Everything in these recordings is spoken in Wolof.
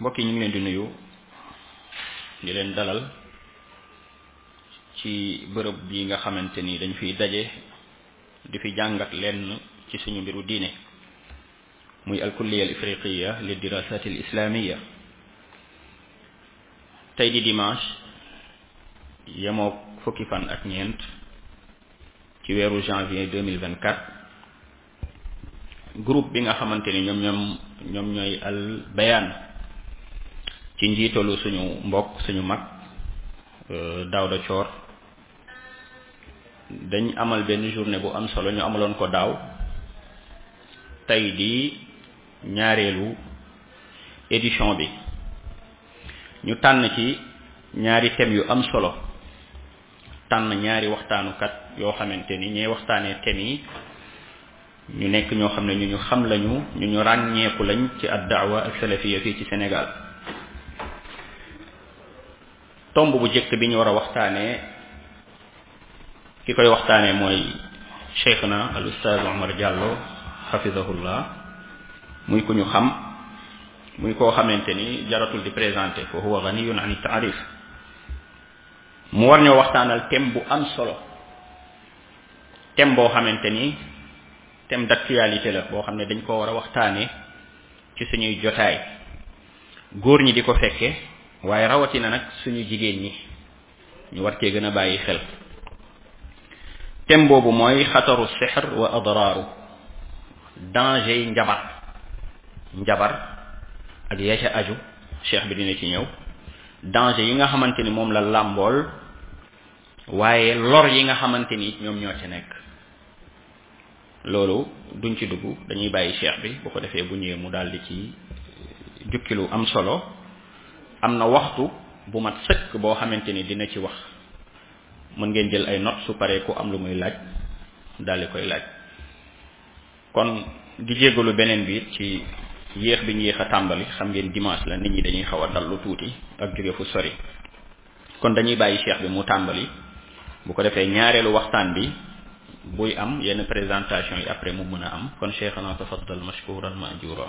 mbokk yi ñu ngi leen di nuyu di leen dalal ci bërëb bi nga xamante ni dañ fiy daje di fi jàngat lenn ci suñu mbiru diine muy alkulliya al ifriqiya li dirasat al islamiya tey di dimanche yemoo fukki fan ak ñeent ci weeru janvier 2024 groupe bi nga xamante ni ñoom ñoom ñoom ñooy al bayaan ci njiitalu suñu mbokk suñu mag Daouda Thior dañ amal benn journée bu am solo ñu amaloon ko daaw tey di ñaareelu édition bi ñu tànn ci ñaari thèmes yu am solo tànn ñaari waxtaanukat yoo xamante ni ñooy waxtaanee thème yi ñu nekk ñoo xam ne ñu ñu xam lañu ñu ñu ràññeeku lañ ci ad daawa ak salafiya fii ci Sénégal tomb bu jëkk bi ñu war a waxtaanee ki koy waxtaanee mooy cheikhna al ustaaz Omar Diallo xafidahullah muy ku ñu xam muy koo xamante ni jaratul di présenté fa huwa ganiyun an taarif mu war ñoo waxtaanal thème bu am solo thème boo xamante ni thème d'actualité la boo xam ne dañ ko war a waxtaanee ci suñuy jotaay góor ñi di ko fekke waaye rawatina nag suñu jigéen ñi ñu war cee gën a bàyyi xel thème boobu mooy xataru sihr wa adraaru danger yi njabar njabar ak ya ca aju cheikh bi dina ci ñëw danger yi nga xamante ni moom la làmbool waaye lor yi nga xamante ni ñoom ñoo ci nekk loolu duñ ci dugg dañuy bàyyi cheikh bi bu ko defee bu ñëwee mu daal di ci jukki lu am solo am na waxtu bu mat sëkk boo xamante ni dina ci wax mën ngeen jël ay notes su paree ku am lu muy laaj daal di koy laaj kon di jéggalu beneen bi ci yéex bi ñu yéex a tàmbali xam ngeen dimanche la nit ñi dañuy xaw a dal lu tuuti ak jóge fu sori kon dañuy bàyyi cheikh bi mu tàmbali bu ko defee ñaareelu waxtaan bi buy am yenn présentation yi après mu mën a am kon cheikhana tafaddal mashkuran majura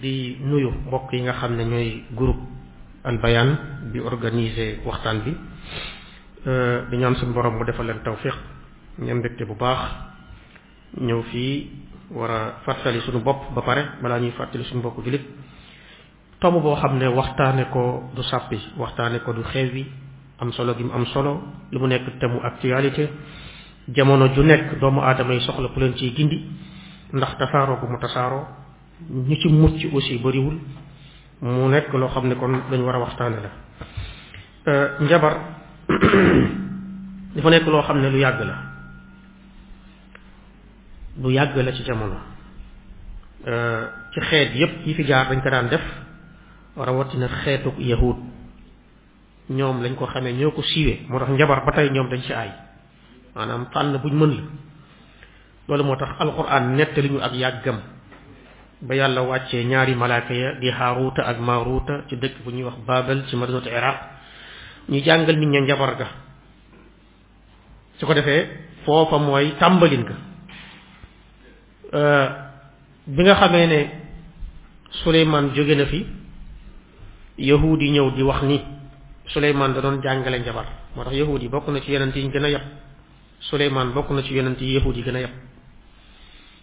di nuyu mbokk yi nga xam ne ñooy groupe Al Bayane bi organiser waxtaan bi di ñaan suñu borom mu defal leen tawfiq ñam mbégte bu baax ñëw fii war a fàttali suñu bopp ba pare balaa ñuy fàttali suñu bopp jullit tomb boo xam ne waxtaane ko du sàppi waxtaane ko du xew wi am solo gi mu am solo li mu nekk temu actualité jamono ju nekk doomu aadama yi soxla ku leen ciy gindi ndax tasaaroo bu mu tasaaroo ñu ci mucc aussi bariwul mu nekk loo xam ne kon dañu war a waxtaane la euh, njabar dafa nekk loo xam ne lu yàgg la lu yàgg la ci jamono euh, ci xeet yépp yi fi jaar dañ ko daan def rawatina xeetuk yahud ñoom lañ ko xamee ñoo ko siiwee moo tax njabar ba tey ñoom dañ ci aay maanaam fànn buñ mën la loolu moo tax alquran nettali ñu ak yàggam ba yàlla wàccee ñaari malaaka ya di haaruuta ak maaruuta ci dëkk bu ñuy wax baabal ci madinatu iraq ñu jàngal nit ña njabar ga su ko defee foofa mooy tàmbalin ka bi nga xamee ne Suleymaan jóge na fi yahuud yi ñëw di wax ni Suleymaan da doon jàngale njabar moo tax yahuud yi bokk na ci yonent yi ñu gën a yab Suleymaan bokk na ci yonent yi yahuud yi gën a yab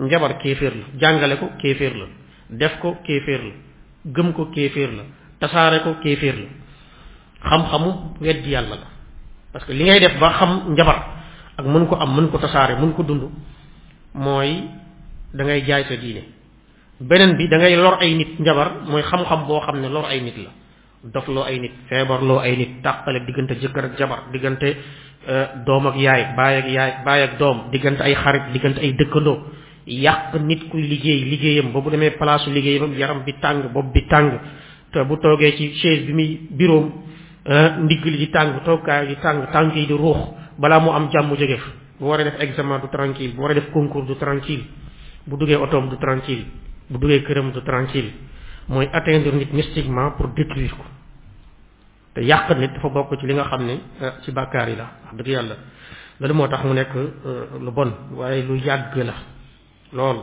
njabar kéeféer la jàngale ko kéeféer la def ko kéeféer la gëm ko kéeféer la tasaare ko kéeféer la xam-xamu weddi yàlla la parce que li ngay def ba xam njabar ak mën ko am mën ko tasaare mën ko dund mooy da ngay jaay sa diine beneen bi da ngay lor ay nit njabar mooy xam-xam boo xam ne lor ay nit la dofloo ay nit feebarloo ay nit tàqale diggante jëkkër ak jabar diggante euh, doom ak yaay baay ak yaay baay ak doom diggante ay xarit diggante ay dëkkandoo yàq nit kuy liggéey liggéeyam ba bu demee palaasu liggéeyam yaram bi tàng bopp bi tàng te bu toogee ci chaise bi muy bureau euh, ndigg li di tàng toogkaay di tàng tànk yi di ruux balaa mu am jàmm jóge fa bu waree def examen du tranquille bu waree def concours du tranquille bu duggee otoom du tranquille bu duggee këram du tranquille mooy atteindre nit mystiquement pour détruire ko te yàq nit dafa bokk ci li nga xam ne euh, ci bàkkaar yi la wax dëgg yàlla loolu moo tax mu nekk euh, lu bon waaye lu yàgg la lool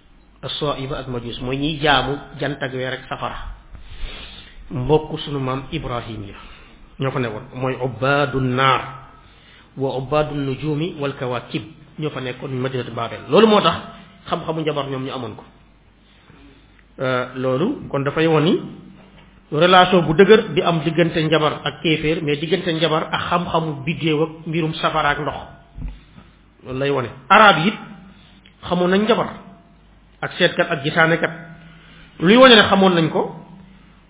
as-saaiba ak majuus mooy ñiy jaamu jant ak weer ak safara mbokk sunu maam ibrahim ya ñoo fa nekkoon mooy ubbaadu naar wa ubbaadu nujumi wal kawaakib ñoo fa nekkoon madinatu baabel loolu moo tax xam-xamu njabar ñoom ñu amoon ko loolu kon dafay won ni relation bu dëgër bi am diggante njabar ak kéeféer mais diggante njabar ak xam-xamu biddéew ak mbirum safara ak ndox loolu lay wone arab yi xamoon nañ njabar ak seetkat ak gisaanekat luy wone ne xamoon nañ ko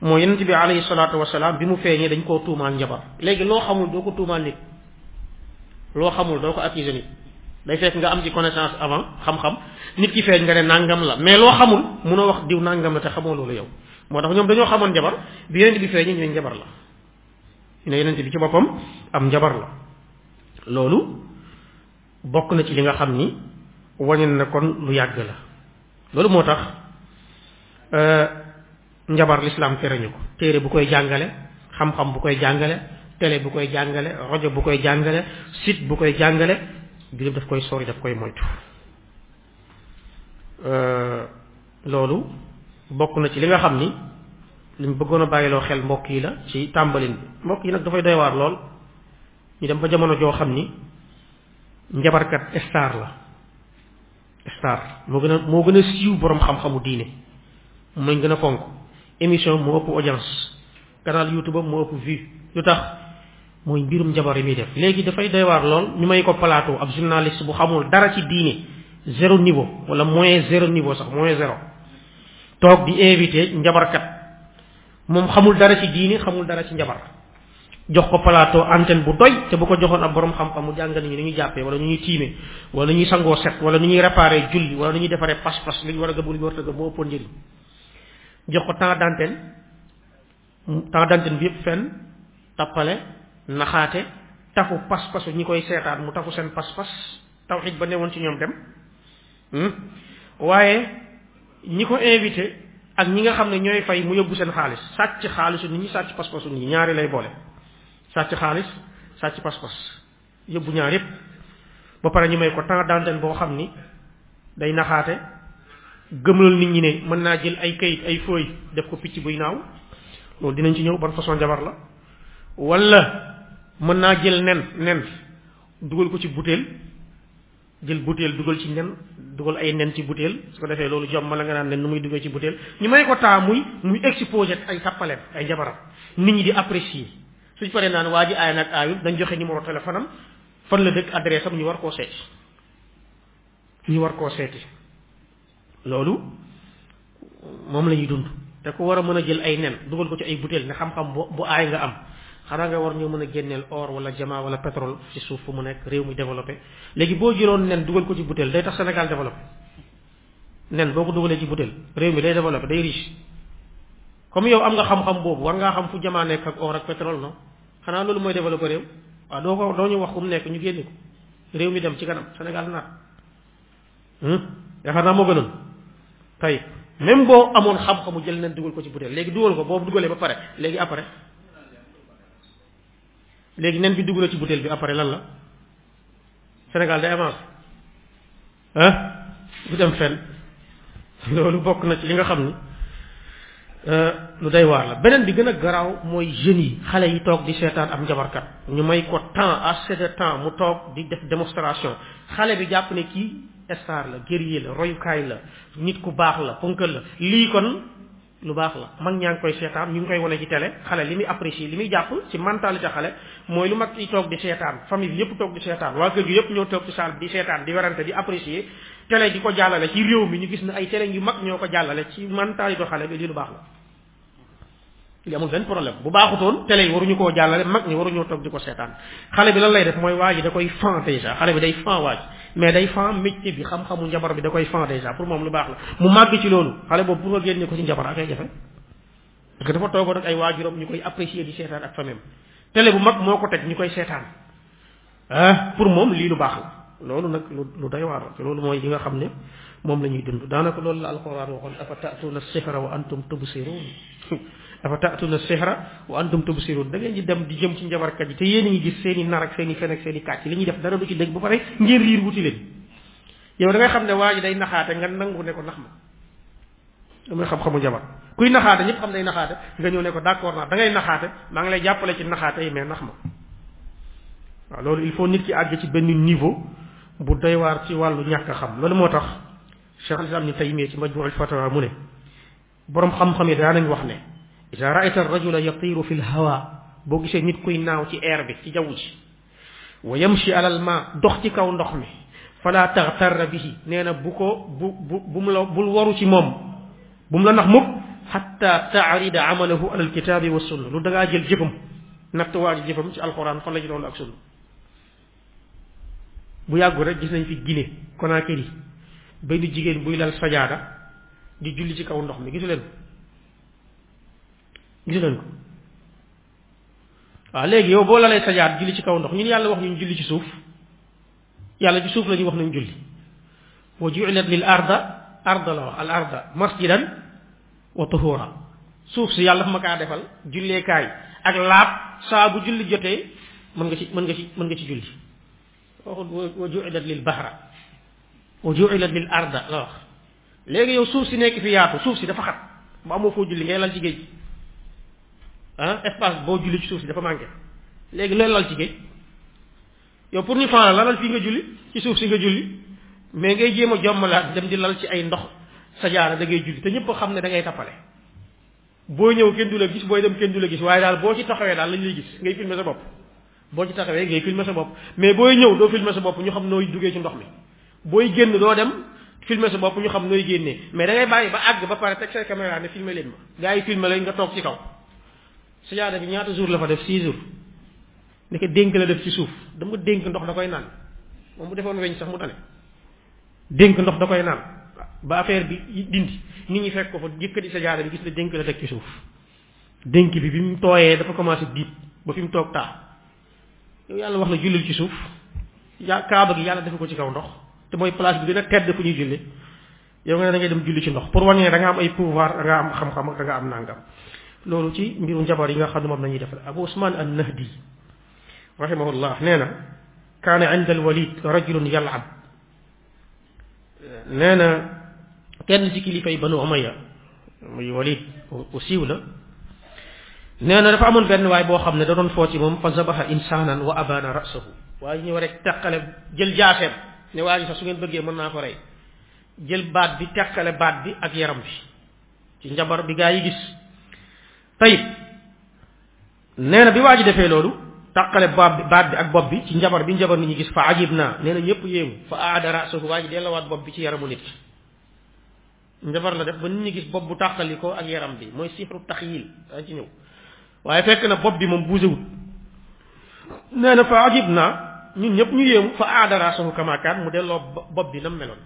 moo yonent bi alayhi salaatu wasalaam bi mu feeñee dañ koo tuumaal njabar léegi loo xamul doo ko tuumaal nit loo xamul doo ko accuser nit day fekk nga am ci connaissance avant xam-xam nit ki feeñ nga ne nangam la mais loo xamul munoo wax diw nangam la te xamoo loolu yow moo tax ñoom dañoo xamoon njabar bi yonent bi feeñee ñu ne njabar la ñu ne yonent bi ci boppam am njabar la loolu bokk na ci li nga xam ni wañen na kon lu yàgg la loolu moo tax euh, njabar lislaam tere ñu ko téere bu koy jàngale xam-xam bu koy jàngale télé bu koy jàngale rajo bu koy jàngale site bu koy jàngale jullit daf koy sori daf koy moytu euh, loolu bokk na ci li nga xam ni li mu bëggoon a bàyyiloo xel mbokk yi la ci tàmbalin bi mbokk yi nag dafay doy waar lool ñu dem ba jamono joo xam ni njabarkat star la star moo gën a moo gën a siiw boroom xam-xamu diine mooy gën a fonk émission moo ëpp audience canal youtube am moo ëpp vue lu tax mooy mbirum njabar yi muy def léegi dafay doy waar lool ñu may ko plateau ab journaliste bu xamul dara ci diine zéro niveau wala moins zéro niveau sax moins zéro toog di invité njabarkat moom xamul dara ci diine xamul dara ci njabar jox ko plateau antenne bu doy te bu ko joxoon ab borom xam-xam mu jàngal ñu ni ñuy jàppee wala ñu ñuy tiime wala ñuy sangoo set wala ñu ñuy réparé julli wala ñu ñuy defaree pas-pas li ñu war a gëm li ñu war a gëm moo ëppoon njëriñ jox ko temps d'antenne temps d'antenne bi yëpp fenn tappale naxaate tafu pas-pasu ñi koy seetaan mu tafu seen pas-pas tawxid ba newoon ci ñoom dem waaye ñi ko invité ak ñi nga xam ne ñooy fay mu yóbbu seen xaalis sàcc xaalisu nit ñi sàcc pas-pasu nit ñi ñaari lay boole sàcc xaalis sàcc pas-pas yóbbu ñaar yépp ba pare ñu may ko temps d'antenne boo xam ni day naxaate gëmlal nit ñi ne mën naa jël ay kayit ay fooy def ko picc buy naaw loolu dinañ ci ñëw ban façon jabar la wala mën naa jël nen nen dugal ko ci butéel jël butéel dugal ci nen dugal ay nen ci butéel su ko defee loolu jom ma la nga naan nen nu muy duggee ci butéel ñu may ko temps muy muy exposé ay tappaleem ay jabaram nit ñi di apprécier suñ paree naan waa ji aay nag aayul dañ joxe numéro téléphone am fan la dëkk adresse am ñu war koo seeti ñu war koo seeti loolu moom la ñuy dund te ku war a mën a jël ay nen dugal ko ci ay butéel ne xam-xam bu bu aay nga am xanaa nga war ñoo mën a génneel or wala jamaa wala pétrole ci suuf fu mu nekk réew mi développé léegi boo jëloon nen dugal ko ci butéel day tax Sénégal développé nen boo ko dugalee ci butéel réew mi day développé day riche comme yow am nga xam-xam boobu war ngaa xam fu jamaa nekk ak or ak pétrole non xanaa loolu mooy développé réew waaw doo ko doo ñu wax fu mu nekk ñu génne ko réew mi dem ci kanam Sénégal naat yaakaar naa moo gënoon tey même boo amoon xam-xamu jël nen dugal ko ci butéel léegi dugal ko boobu dugalee ba pare léegi après léegi nen bi dugal ci butéel bi après lan la Sénégal day avancé ah du dem fenn loolu bokk na ci li nga xam ni lu day waar la beneen bi gën a garaaw mooy jeunes yi xale yi toog di seetaan am njabarkat ñu may ko temps assez de temps mu toog di def démonstration xale bi jàpp ne kii star la guerrier la royukaay la nit ku baax la ponkal la lii kon lu baax la mag ñaa ngi koy seetaan ñu ngi koy wane ci télé xale li muy apprécier li muy jàpp ci mentalité xale mooy lu mag yi toog di seetaan famille bi yëpp toog di seetaan waa kër gi yëpp ñoo toog ci salle bi di seetaan di werante di apprécier télé di ko jàllale ci réew mi ñu gis ne ay télé yu mag ñoo ko jàllale ci mentalité xale bi lii lu baax la li amul benn problème bu baaxutoon télé yi waruñu koo jàllale mag ñi waruñoo toog di ko seetaan xale bi lan lay def mooy waa ji da koy fan déjà xale bi day fan waa ji mais day fan métier bi xam-xamu njabar bi da koy fan déjà pour moom lu baax la mu màgg ci loolu xale boobu pour nga génne ko ci njabar ak ay jafe parce que dafa toogoon ak ay waajuram ñu koy apprécier di seetaan ak famille télé bu mag moo ko teg ñu koy seetaan ah pour moom lii lu baax la loolu nag lu lu doy waar la loolu mooy li nga xam ne moom la ñuy dund daanaka loolu la alxuraan waxoon afa taatuuna sihra wa antum tubsiruun dafa taatuna sihra wa antum tubsirun da ngeen di dem di jëm ci njabarkat yi te yéen a ngi gis seen i nar ak seen i fen ak seen i kàcc li ñuy def dara du ci dëgg ba pare ngeen riir wuti leen yow da ngay xam ne waa ji day naxaate nga nangu ne ko nax ma damay xam-xamu njabar kuy naxaate ñëpp xam day naxaate nga ñëw ne ko d'accord naa da ngay naxaate maa ngi lay jàppale ci naxaate yi mais nax ma waaw loolu il faut nit ki àgg ci benn niveau bu doy waar ci wàllu ñàkk a xam loolu moo tax Cheikh al-Islam ni Taymiyya ci Majmu'ul Fatawa mu ne boroom xam-xam yi daa nañ wax ne ida raayta rajula yatiru fi lhawa boo gisee nit kuy naaw ci air bi ci jaww ji wa yamshi alal ma dox ci kaw ndox mi fala taxtarra bihi nee na bu ko bu bu bu mu la bul waru ci moom bu mu la nax mukk xatta taarida amalahu alal kitaabi wa sunna lu da ngaa jël jëfam natt waa ji jëfam ci alquran fan la ci doon ak sunna bu yàggu rek gis nañ fi Guinée Conakry benn jigéen buy lal sajaada di julli ci kaw ndox mi gisu leen ko gisu leen ko waaw léegi yow boo lalee sajaada julli ci kaw ndox ñun yàlla wax ñu julli ci suuf yàlla ci suuf la ñu wax nañ julli wa ju'ilat lil arda arda la wax al arda masjidan wa tuhura suuf si yàlla dafa ma kaa defal julleekaay ak laab saa bu julli jotee mën nga ci mën nga ci mën nga ci julli waxut wa ju'ilat lil bahra wa ju'ilat lil arda la wax léegi yow suuf si nekk fi yaatu suuf si dafa xat bu amoo foo julli ngay lal ci géej ah espace boo julli ci suuf si dafa manqué léegi looy lal ci géej yow pour ñu fanaan lalal fii nga julli ci suuf si nga julli mais ngay jéem a jommalaat dem di lal ci ay ndox sa jaara da ngay julli te ñëpp xam ne da ngay tappale boo ñëw kenn du la gis booy dem kenn du la gis waaye daal boo ci taxawee daal lañ lay gis ngay filmer sa bopp boo ci taxawee ngay filmer sa bopp mais booy ñëw doo filmer sa bopp ñu xam nooy duggee ci ndox mi booy génn doo dem filmer sa bopp ñu xam nooy génnee mais da ngay bàyyi ba àgg ba pare teg say caméra ne filmer leen ma gars yi filmer leen nga toog ci kaw sa jaara bi ñaata jour la fa def 6 jours ndeke dénk la def ci suuf dama dénk ndox da koy naan moom mu defoon weñ sax mu tane dénk ndox da koy naan ba affaire bi dindi nit ñi fekk ko fa yëkkati sa jaara bi gis ne dénk la teg ci suuf dénk bi bi mu tooyee dafa commencé diit ba fi mu toog taa yow yàlla wax la jullil ci suuf ya kaaba gi yàlla defe ko ci kaw ndox te mooy place bi gën a tedd fu ñuy julli yow nga ne da ngay dem julli ci ndox pour wane ne da nga am ay pouvoir da nga am xam-xam ak da nga am nangam loolu ci mbiru njabar yi nga xam ne moom la ñuy defal abu usman an nahdi rahimahullah nee na kaana inda alwalid rajulun yalab nee na kenn ci kilifa yi banu umaya muy walid ku siiw la nee na dafa amoon benn waay boo xam ne da doon foo ci moom fa zabaha insanan wa abana rasahu waaye ñu war a teqale jël jaaseem ne waa ji sax su ngeen bëggee mën naa ko rey jël baat bi teqale baat bi ak yaram bi ci njabar bi gaa yi gis tayib nee na bi waa ji defee loolu taqale baat bi baat bi ak bopp bi ci njabar bi njabar nit ñi gis fa ajib naa nee na ñëpp yéemu fa aada rasahu waa ji dellowaat bopp bi ci yaramu nit njabar la def ba nit ñi gis bopp bu tàqali ko ak yaram bi mooy sixru taxyil daa ci ñëw waaye fekk na bopp bi moom bougé wut nee na fa ajib naa ñun ñëpp ñu yéemu fa aada raasahu kama kaan mu delloo bopp bi nam meloon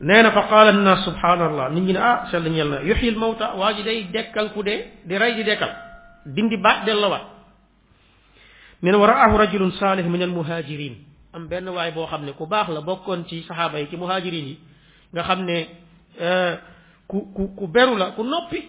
nee na fa qaala annaas subhaanallah nit ñi ne ah sell ñel na yuxyil mawta waa ji day dekkal ku dee di rey di dekkal dindi baat delloowaat nee na wa raahu rajulun saalih min almuhaajirin am benn waay boo xam ne ku baax la bokkoon ci saxaaba yi ci muhaajirin yi nga xam ne ku ku ku beru la ku noppi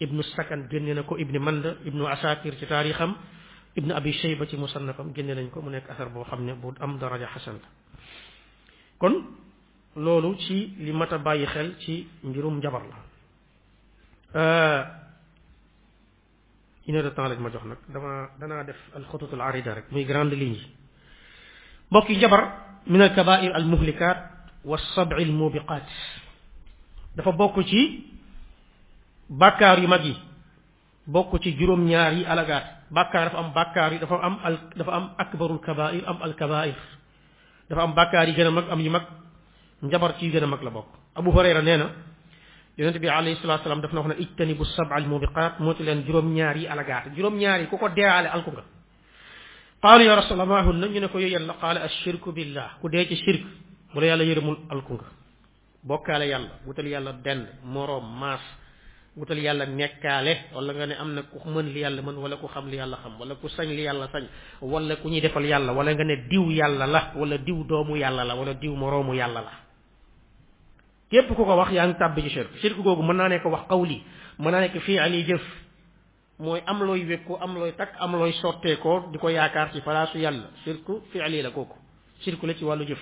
ibnu sakan génne na ko ibni manda ibnu asakir ci taarixam ibnu abi shayba ci musannafam génne nañ ko mu nekk asar boo xam ne bu am daraja xasan la kon loolu ci li mat a bàyyi xel ci mbirum njabar la une heure de temps lañ ma jox nag dama danaa def alxutut al arida rek muy grande ligne yi mbokk yi njabar min al kabair al muhlikat wa sabi al mubiqat dafa bokk ci bàkkaar yu mag yi bokk ci juróom ñaar yi alagaat bàkkaar dafa am bàkkaar yi dafa am al dafa am akbarul kabair am al kabair dafa am bàkkaar yi gën a mag am yu mag njabar ci yu gën a mag la bokk abu hurayra nee na yonente bi alayhi salatu salaam daf na wax ne ijtanibu sab'a al mubiqat moo ci leen juróom ñaar yi alagaat juróom ñaar yi ku ko deeyaale alku nga qaalu ya rasulallah maa hunna ñu ne ko yow yàlla qaala ashirku billah ku dee ci shirk bu la yàlla yërëmul alku nga bokkaale yàlla wutal yàlla dend moroom maas wutal yàlla nekkaale wala nga ne am na ku mën li yàlla mën wala ku xam li yàlla xam wala ku sañ li yàlla sañ wala ku ñuy defal yàlla wala nga ne diw yàlla la wala diw doomu yàlla la wala diw moroomu yàlla la képp ku ko wax yaa ngi tàbbi ci shirk shirk googu mën naa nekk wax qawli mën naa nekk fii ali jëf mooy am looy wékku am looy takk am looy sotteekoo di ko yaakaar ci palaasu yàlla shirku fii ali la kooku shirku la ci wàllu jëf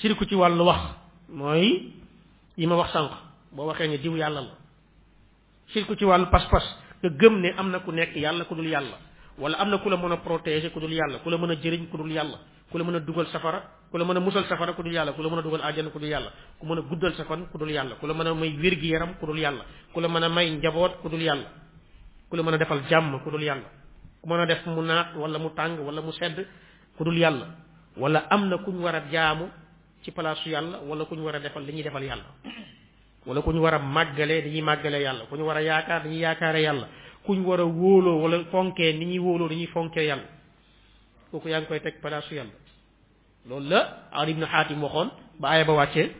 sirku ci wàllu wax mooy yi ma wax sànq boo waxee ne diw yàlla la sirku ci wàllu pas-pas nga gëm ne am na ku nekk yàlla ku dul yàlla wala am na ku la mën a protéger ku dul yàlla ku la mën a jëriñ ku dul yàlla ku la mën a dugal safara ku la mën a musal safara ku dul yàlla ku la mën a dugal àjjana ku dul yàlla ku mën a guddal sa fan ku dul yàlla ku la mën a may wér gi yaram ku dul yàlla ku la mën a may njaboot ku dul yàlla ku la mën a defal jàmm ku dul yàlla ku mën a def mu naat wala mu tàng wala mu sedd ku dul yàlla wala am na kuñ war a jaamu ci palaasu yàlla wala kuñ war a defal li ñuy defal yàlla wala kuñ war a màggalee dañuy màggalee yàlla kuñ war a yaakaar dañuy yaakaare yàlla kuñ war a wóoloo wala fonkee ni ñuy wóoloo dañuy fonkee yàlla kooku yaa ngi koy teg palaasu yàlla loolu la Ali ibn Hatim waxoon ba aaya ba wàccee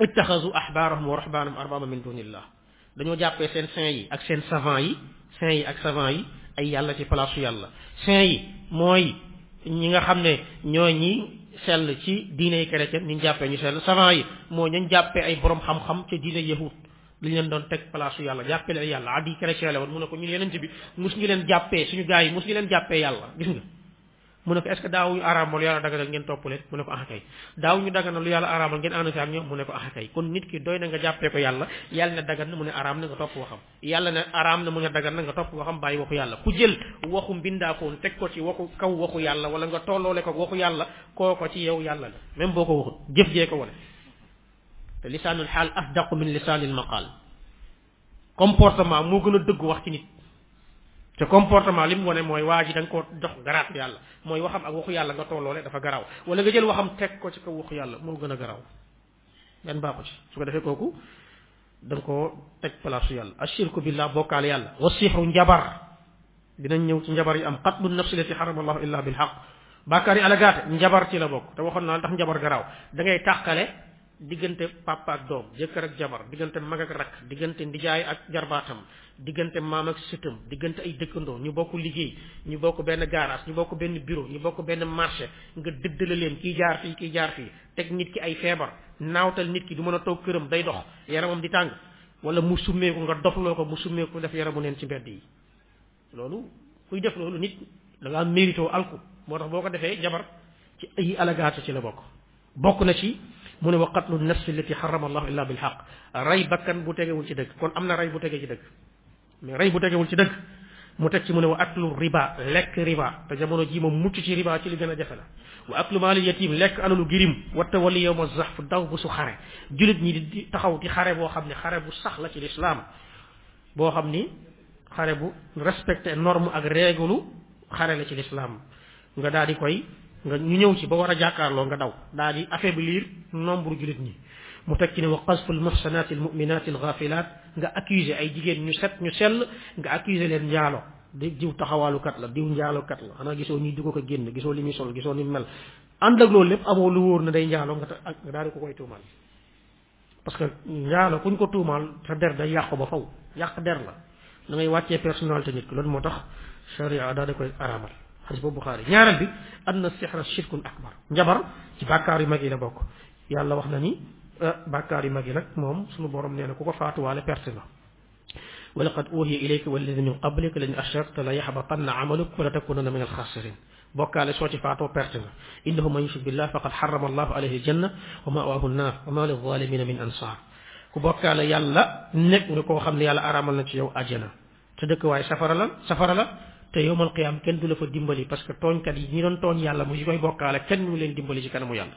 ittaxasu ahbaarahum wa rahbaanahum arbaaba min dunillah dañoo jàppee seen saint yi ak seen savant yi saint yi ak savant yi ay yàlla ci place su yàlla saint yi mooy ñi nga xam ne ñooy ñi sell ci diine chrétien ñu jàppee ñu sell savant yi mooy ñu jàppee ay borom xam-xam ci diine yahud li leen doon teg place su yàlla jàppee leen yàlla addi chrétien la woon mu ne ko ñun yeneen bi mus ñu leen jàppee suñu gars yi mus ñu leen jàppee yàlla gis nga mu ne ko est-ce que daawuñu araamal lu yàlla daganal ngeen topp leen mu ne ko ah kay daawuñu daganal lu yàlla araamal ngeen ànd ci ak ñoom mu ne ko ah kay kon nit ki doy na nga jàppee ko yàlla yàlla ne dagan na mu ne araam na nga topp waxam yàlla ne araam na mu ne dagan na nga topp waxam bàyyi waxu yàlla ku jël waxu mbindaakoon teg ko ci waxu kaw waxu yàlla wala nga tolloole ko waxu yàlla kooko ci yow yàlla la même boo ko waxut jëf jee ko wane te lisaanul xaal asdaqu min lisaanil maqaal comportement moo gën a dëgg wax ci nit te comportement li mu wane mooy waa ji da nga ko jox garaatu yàlla mooy waxam ak waxu yàlla nga tolloole dafa garaaw wala nga jël waxam teg ko ci kaw waxu yàlla moo gën a garaaw benn baaxu ci su ko defee kooku da nga koo teg place yàlla ashirku billah bokkaale yàlla wa sixru njabar dinañ ñëw ci njabar yi am qatlu nafsi lati xarama allahu illa bil xaq bàkkaar yi alagaate njabar ci la bokk te waxoon naa tax njabar garaaw da ngay tàqale diggante papa ak doom jëkkër ak jabar diggante mag ak rakk diggante ndijaay ak jarbaatam diggante maam ak sëtam diggante ay dëkkandoo ñu bokk liggéey ñu bokk benn garage ñu bokk benn bureau ñu bokk benn marché nga dëddale leen kii jaar fii kii jaar fii teg nit ki ay feebar naawtal nit ki du mën a toog këram day dox yaramam di tàng wala mu summeeku nga doxloo ko mu summeeku def yaramu neen ci mbedd yi loolu kuy def loolu nit da ngaa mérito alku moo tax boo ko defee jabar ci ay alagaatu ci la bokk bokk na ci mu ne wa qatlu nafsi allati harrama allahu illa bil haqq rey bakkan bu tegewul ci dëgg kon am na rey bu tege ci dëgg mais rey bu tegewul ci dëgg mu teg ci mu ne wa aklu riba lekk riba te jamono ji moom mucc ci riba ci li gën a jafe la wa aklu maalil yatim lekk alalu girim wa tawalli yawma zahf daw bu su xare julit ñi di taxaw di xare boo xam ne xare bu sax la ci lislaam boo xam ni xare bu respecté norme ak règle xare la ci lislaam nga daal di koy nga ñu ñëw ci ba war a jàkkaarloo nga daw daal di affaiblir nombre jullit ñi mu teg ci ne wa qasfu al muhsanat al muminat al ghafilat nga accuser ay jigéen ñu set ñu sell nga accuser leen njaalo di diw taxawaalukat la diw njaalokat la xanaa gisoo ñuy dugg ko génn gisoo li muy sol gisoo ni mu mel ànd ak loolu lépp amoo lu wóor na day njaalo nga ta- ak nga daal di ko koy tuumaal parce que njaalo kuñ ko tuumaal sa der day yàqu ba faw yàq der la da ngay wàccee personnalité nit ki loolu moo tax sharia daal da koy araamal xadis boobu Buxaari ñaareel bi anna sixra shirkun akbar njabar ci bàkkaar yu mag yi la bokk yàlla wax na ni bàkkaar yu mag yi nag moom suñu borom nee na ku ko faatuwaale perte na wa laqad uhiya ilayka walladina min qablika la in ashrakta la yaxbatanna amaluk wa la takunanna min alxaasirin bokkaale soo ci faatoo perte nga innahu man yushrik billah faqad xarama allahu alayhi aljanna wa mawaahu nnaar wa ma lizalimina min ansaar ku bokkaale yàlla nekk nga koo xam ne yàlla araamal na ci yow àjjana te dëkk waaye safara la safara la te yowmal qiyaam kenn du la fa dimbali parce que tooñkat yi ñi doon tooñ yàlla mu yi koy bokkaale kenn mu leen dimbali ci kanamu yàlla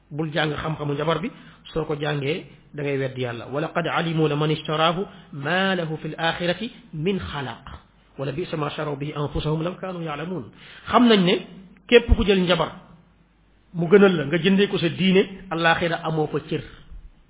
bul jàng xam-xamu njabar bi soo ko jàngee da ngay wedd yàlla wala qad alimu la man ishtaraahu ma lahu fi l axirati min xalaq wala bisa ma sharaw bihi anfusahum law kaanu yaalamuun xam nañ ne képp ku jël njabar mu gënal la nga jëndee ko sa diine alaxira amoo fa cër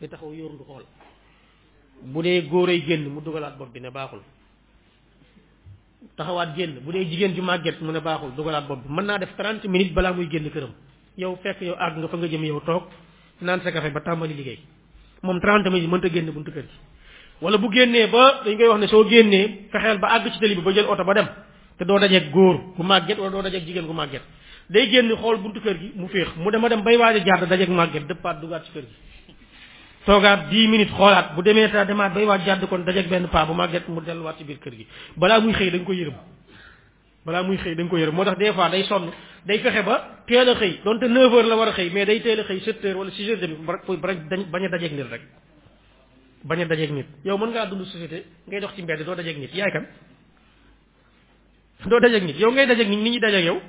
nga taxaw yóorndu xool bu dee góor ay génn mu dugalaat bopp bi ne baaxul taxawaat génn bu dee jigéen ju màgget mu ne baaxul dugalaat bopp bi mën naa def 30 minutes balaa muy génn këram yow fekk yow àgg nga fa nga jëm yow toog naan sa café ba tàmbali liggéey moom 30 minutes mënta génn buntu kër gi wala bu génnee ba dañ koy wax ne soo génnee fexeel ba àgg ci tali bi ba jël oto ba dem te doo dajeeg góor gu màgget wala doo dajeeg jigéen gu màgget day génn xool buntu kër gi mu féex mu dema dem bay waaj a jàdd dajeeg màgget dëppaat dugaat ci kër gi toogaat dix minutes xoolaat bu demee ta demaat bay waaj jàdd kon dajeeg benn paa bu màgget mu delluwaat ci biir kër gi balaa muy xëy dañ ko yërëm balaa muy xëy dañ ko yërëm moo tax des fois day sonn day fexe ba teel a xëy donte neuf heures la war a xëy mais day teel a xëy sept heures wala six heures demi pour bañ a dajeeg nit rek bañ a dajeeg nit yow mën ngaa dund société ngay dox ci mbedd doo dajeeg nit yaay kan doo dajeeg nit yow ngay dajeeg nit nit ñi dajeeg yow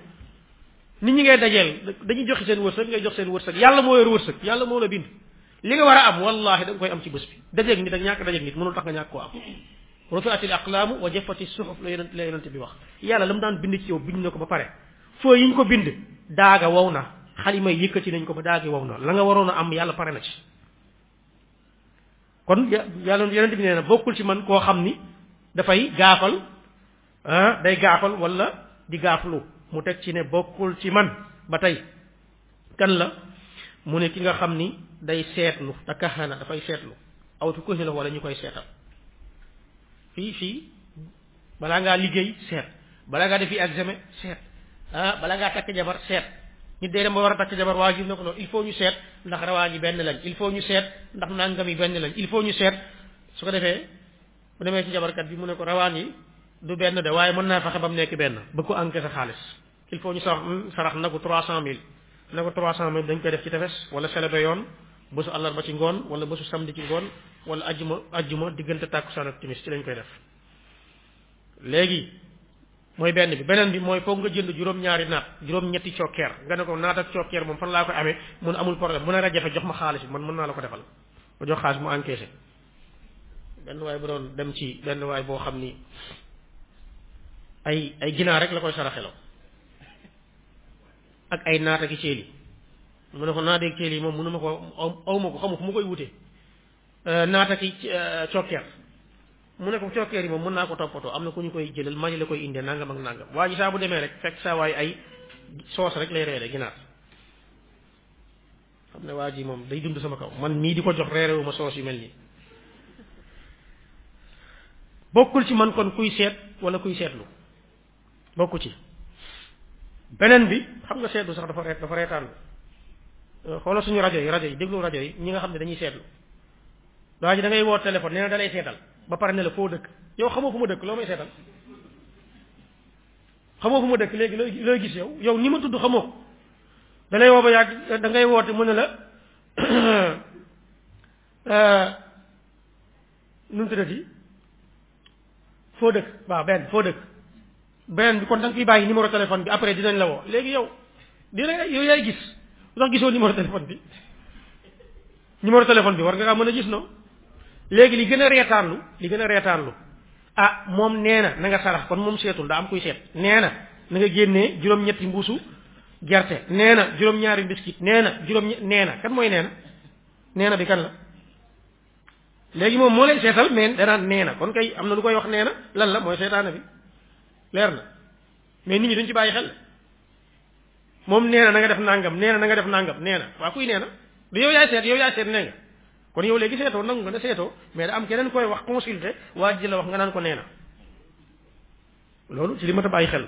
nit ñi ngay dajeel dañuy joxe seen wërsëg ngay jox seen wërsëg yàlla moo yor wërsëg yàlla moo la bind li nga war a am wallahi da nga koy am ci bés bi dajeeg nit ak ñàkk dajeeg nit mënul tax nga ñàkk koo am rufiat al aqlaamu wa jafati suxuf la yonent la yonent bi wax yàlla la mu daan bind ci yow bind na ko ba pare foo yi ñu ko bind daaga wow na xalima yi yëkkati nañ ko ba daagi wow na la nga waroon a am yàlla pare na ci kon yàlla yonent bi nee na bokkul ci man koo xam ni dafay gaafal ah day gaafal wala di gaaflu mu teg ci ne bokkul ci man ba tey kan la mu ne ki nga xam ni day seetlu te kaxana dafay seetlu aw tu kuhina wala ñu koy seetal fii fii balaa ngaa liggéey seet balaa ngaa defi examen seet ah balaa ngaa takk jabar seet nit day dem ba war a takk jabar waajur ne ko noonu il faut ñu seet ndax rawaan yi benn lañ il faut ñu seet ndax nangam yi benn lañ il faut ñu seet su ko defee bu demee ci jabarkat bi mu ne ko rawaan yi du benn de waaye mën naa fexe ba mu nekk benn bëgg ko encaisser xaalis il faut ñu sarax sarax na ko trois cent mille na ko trois cent mille dañ koy def ci tefes wala selebe yoon bésu àllarba ci ngoon wala bésu samedi ci ngoon wala ajjuma ajjuma diggante tàkkusaan ak timis ci lañ koy def léegi mooy benn bi beneen bi mooy foog nga jënd juróom-ñaari naat juróom-ñetti cokkeer nga ne ko naat ak cokkeer moom fan laa koy amee mun amul problème mun a rajafe jox ma xaalis bi man mën naa la ko defal ma jox xaalis mu encaissé benn waay bu doon dem ci benn waay boo xam ni ay ay ginaar rek la koy saraxeloo ak ay naat ak i ceeli mu ne ko naat ak ceeli moom mënu ma ko aw ma ko xamu fu ma koy wutee naata ki cokkeer mu ne ko cokkeer yi moom mën naa ko toppatoo am na ku ñu koy jëlal mali la koy indee nangam ak nangam waa ji saa bu demee rek fekk saa waay ay soos rek lay reere ginaar xam ne waa ji moom day dund sama kaw man mii di ko jox reere wu ma soos yu mel nii bokkul ci man kon kuy seet wala kuy seetlu bokku ci beneen bi xam nga seetlu sax dafa reet dafa reetaan xoolal suñu rajo yi rajo yi déglu rajo yi ñi nga xam ne dañuy seetlu waa ji da ngay woo téléphone nee na da lay seetal ba pare ne la foo dëkk yow xamoo fu ma dëkk loo may seetal xamoo fu ma dëkk léegi looy looy gis yow yow ni ma tudd xamoo ko da lay woo ba yàgg da ngay woote mu ne la nu mu tuddati foo dëkk waaw benn foo dëkk beneen bi kon da nga fiy bàyyi numéro téléphone bi après dinañ la woo léegi yow dina yow yaay gis lu tax gisoo numéro téléphone bi numéro téléphone bi war nga kaa mën a gis no léegi li gën a reetaanlu li gën a reetaanlu ah moom nee na na nga sarax kon moom seetul daa am kuy seet nee na na nga génnee juróom-ñetti mbuusu gerte nee na juróom-ñaari biscuit nee na juróom nee na kan mooy nee na nee na bi kan la léegi moom moo lay seetal mais danaan nee na kon kay am na lu koy wax nee na lan la mooy seetaane bi leer na mais nit ñi duñ ci bàyyi xel moom nee na na nga def nangam nee na na nga def nangam nee na waa kuy nee na du yow yaay seet yow yaay seet nee nga kon yow léegi seetoo nangu nga ne seetoo mais da am keneen koy wax consulté waa ji la wax nga naan ko nee na loolu ci li ma ta bàyyi xel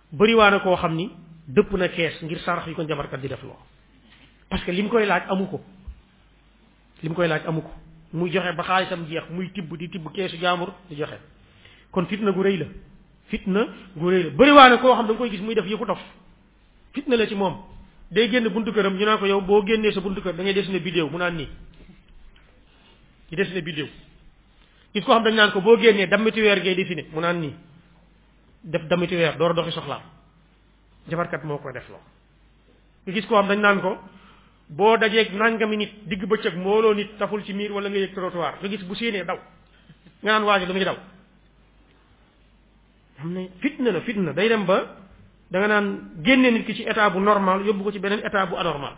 bëriwaana koo xam ni dëpp na kees ngir sarax yi ko njabarkat di def loo parce que li mu koy laaj amu ko li mu koy laaj amu ko muy joxe ba xaalisam jeex muy tibb di tibb keesu jaamur di joxe kon fitna gu rëy la fitna gu rëy la bëriwaana koo xam da nga koy gis muy def yëfu dof fitna la ci moom day génn buntu këram ñu naan ko yow boo génnee sa buntu kër da ngay dessiné bidéew mu naan nii di dessiné bidéew gis koo xam dañ naan ko boo génnee dammiti weer ngay dessiné mu naan nii def damiti weer door a doxi soxlaam jabarkat moo koy def loo nga gis koo am dañ naan ko boo dajeeg nangami nit digg bëccëg mbooloo nit taful ci miir wala nga yëg trottoir nga gis bu séenee daw nga naan waaji lu muy daw xam ne fitna la fitna day dem ba da nga naan génne nit ki ci état bu normal yóbbu ko ci beneen état bu anormal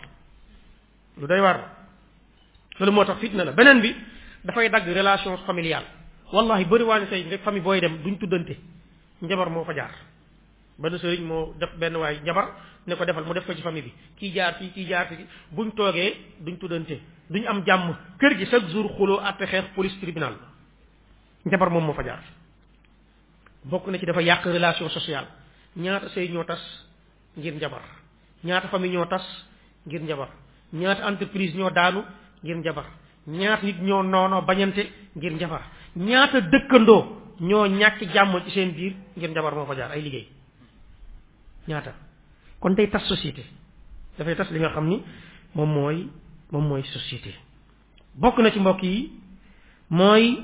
lu doy war loolu moo tax fitna la beneen bi dafay dagg relation familiale wallahi bëri waane say nga famille booy dem duñ tuddante njabar moo fa jaar benn sëriñ moo def benn waay njabar ne ko defal mu def ko ci famille bi kii jaar fii kii jaar fii buñ toogee duñ tuddante duñ am jàmm kër gi chaque jour xuloo atte xeex police tribunal njabar moom moo fa jaar bokk na ci dafa yàq relation sociale ñaata sëy ñoo tas ngir njabar ñaata famille ñoo tas ngir njabar ñaata entreprise ñoo daanu ngir njabar ñaata nit ñoo noonoo bañante ngir njabar ñaata dëkkandoo ñoo ñàkk jàmm ci seen biir ngir njabar moo fa jaar ay liggéey ñaata kon day tas société dafay tas li nga xam ni moom mooy moom mooy société bokk na ci mbokk yi mooy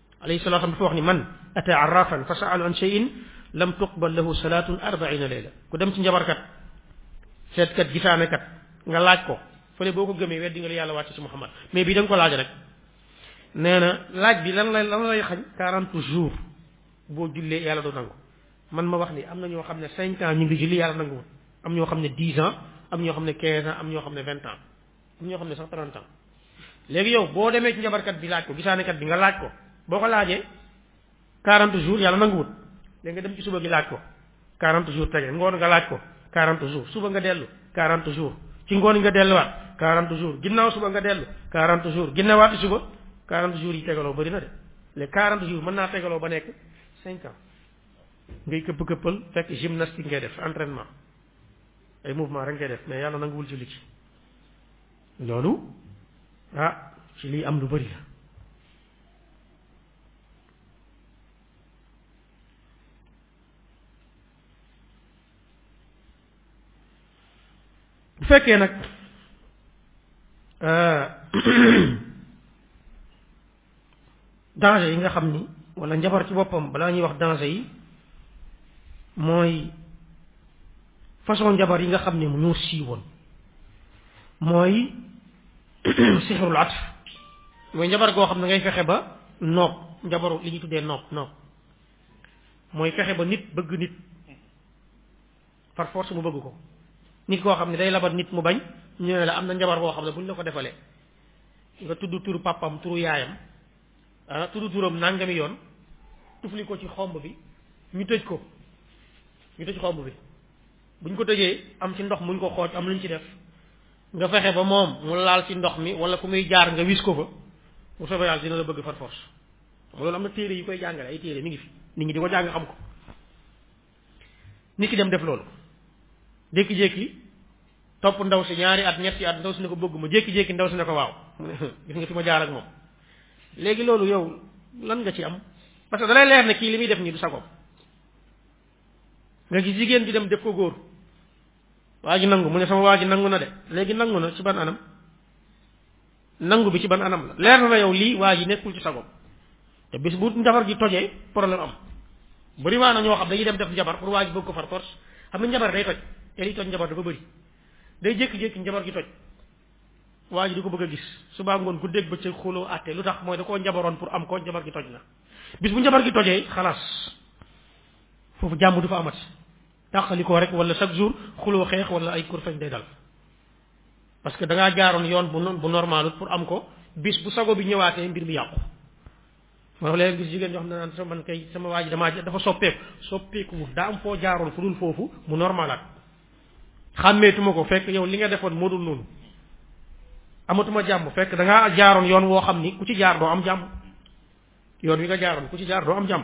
alayhi salaatu dafa wax ni man ata arrafan fa saalu an cheyin lam tuqbal lahu salaatun arbaina layla ku dem ci njabarkat seetkat gisaanekat nga laaj ko fële boo ko gëmee weddi nga li yàlla wàcc ci Muhammad mais bii da nga ko laaj rek nee na laaj bi lan lay lan lay xañ quarante jours boo jullee yàlla du nangu man ma wax ni am na ñoo xam ne cinq ans ñu ngi julli yàlla nanguwul am ñoo xam ne dix ans am ñoo xam ne quinze ans am ñoo xam ne vingt ans am ñoo xam ne sax 30 ans léegi yow boo demee ci njabarkat bi laaj ko gisaanekat bi nga laaj ko boo ko laajee 40 jours yàlla nanguwut léegi nga dem ci suba gi laaj ko 40 jours tege ngoon nga laaj ko 40 jours suba nga dellu 40 jours ci ngoon nga delluwaat 40 jours ginnaaw suba nga dellu 40 jours ginnawaat ci suba 40 jours yi tegaloo bëri na de les 40 jours mën naa tegaloo ba nekk 5 ans ngay këpp këppal fekk gymnastique ngay def entraînement ay mouvement rek ngay def mais yàlla nanguwul julli ci loolu ah ci lii am lu bari la bu fekkee nag danger yi nga xam ni wala njabar ci boppam balaa ñuy wax danger yi mooy façon njabar yi nga xam ne mu ñoo siiwoon mooy sixrul atf mooy njabar goo xam ne ngay fexe ba noog njabaru li ñu tuddee noog noog mooy fexe ba nit bëgg nit par force mu bëgg ko nit koo xam ne day labat nit mu bañ ñëwee la am na njabar boo xam ne bu ñu la ko defalee nga tudd turu papam turu yaayam ah tudd turam nangami yoon tufli ko ci xomb bi ñu tëj ko ñu tëj xomb bi bu ñu ko tëjee am ci ndox muñ ko xooj am lu ñu ci def nga fexe ba moom mu laal ci ndox mi wala ku muy jaar nga wis ko fa bu soobee yàlla dina la bëgg far force loolu am na téere yi koy jàngale ay téere mi ngi fi nit ñi di ko jàng xam ko nit ki dem def loolu jékki-jékki topp ndaw si ñaari at ñetti at ndaw si ne ko bëgguma jékki-jékki ndaw si ne ko waaw gis nga fi ma jaar ak moom léegi loolu yow lan nga ci am parce que dalay leer ne kii li muy def nii du sagoom nga gis jigéen bi dem def ko góor waa ji nangu mu ne sama waa ji nangu na de léegi nangu na ci ban anam nangu bi ci ban anam la leer na na yow lii waa ji nekkul ci sagom te bis bu njabar gi tojee problème am bëri waa na ñoo xam dañuy dem def njabar pour waa ji bëgg ko far force xam ne njabar day toj te liy toj njabar dafa bëri day jékki-jékki njabar gi toj waa ji di ko bëgg a gis subaa ngoon ku dégg ba ca xuloo àtte lu tax mooy da koo njabaroon pour am ko njabar gi toj na bis bu njabar gi tojee xalaas foofu jàmm du fa amati tàqali ko rek wala chaque jour xuloo xeex wala ay kurfeñ day dal parce que da ngaa jaaroon yoon bu bu normal pour am ko bis bu sago bi ñëwaatee mbir mi yàqu moo tax léegi gis jigéen ñoo xam ne naan sa man kay sama waa ji damaa dafa soppeeku soppeeku daa am foo jaaroon fu dul foofu mu normalaat xàmmeetuma ko fekk yow li nga defoon moo dul noonu amatuma jàmm fekk da ngaa jaaroon yoon woo xam ni ku ci jaar doo am jàmm yoon wi nga jaaroon ku ci jaar doo am jàmm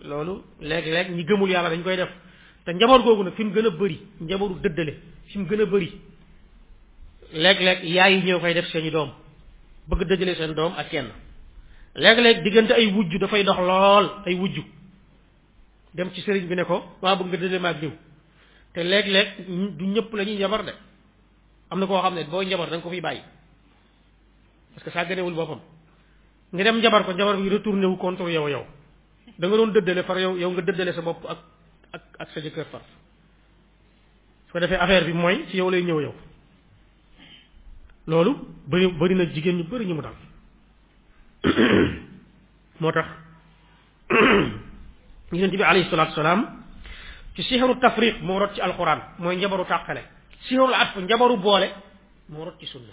loolu léeg-léeg ñi gëmul yàlla dañ koy def te njaboot googu nag fi mu gën a bëri njabootu dëddale fi mu gën a bëri léeg-léeg yaay yi ñoo koy def seeni doom bëgg dëddale seen doom ak kenn léeg-léeg diggante ay wujj dafay dox lool ay wujj dem ci sëriñ bi ne ko maa bëgg nga dëddale ma ak diw te léeg-léeg du ñëpp la ñuy njabar de am na koo xam ne boo njabar da nga ko fiy bàyyi parce que sàgganewul boppam nga dem jabar ko jabar bi retourné wu contre yow yow da nga doon dëddale far yow yow nga dëddale sa bopp ak ak ak sa jëkkër far su ko defee affaire bi mooy ci yow lay ñëw yow loolu bëri bëri na jigéen ñu bëri ñu mu dal moo tax yonent bi alayhi salaatu salaam ci sixaru tafriq moo rot ci alquran mooy njabaru tàqale sixarul atf njabaru boole moo rot ci sunna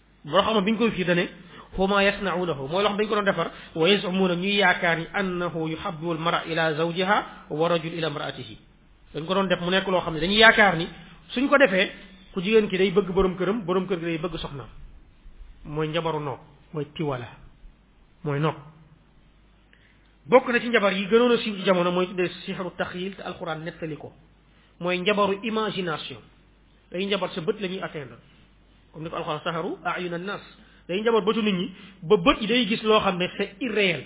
boo xam ne bi ñu koy fii dane huma yasnaunahu mooy loo xam dañ ko doon defar wa yazumuuna ñuy yaakaar ni annahu yuhabbu al mara ila zawjiha wa rajul ila maratihi dañ ko doon def mu nekk loo xam ne dañuy yaakaar ni suñ ko defee ku jigéen ki day bëgg borom këram borom kër gi day bëgg soxnaam mooy njabaru noog mooy tiwala mooy noog bokk na ci njabar yi gënoon a siiw ci jamono mooy tuddee sixru taxyil te alxuraan nettali ko mooy njabaru imagination day njabar sa bët la ñuy atteindre comme ni ko alxuraan saxaru ayuna nas day njaboot bëtu nit ñi ba bët yi day gis loo xam ne c'est irréel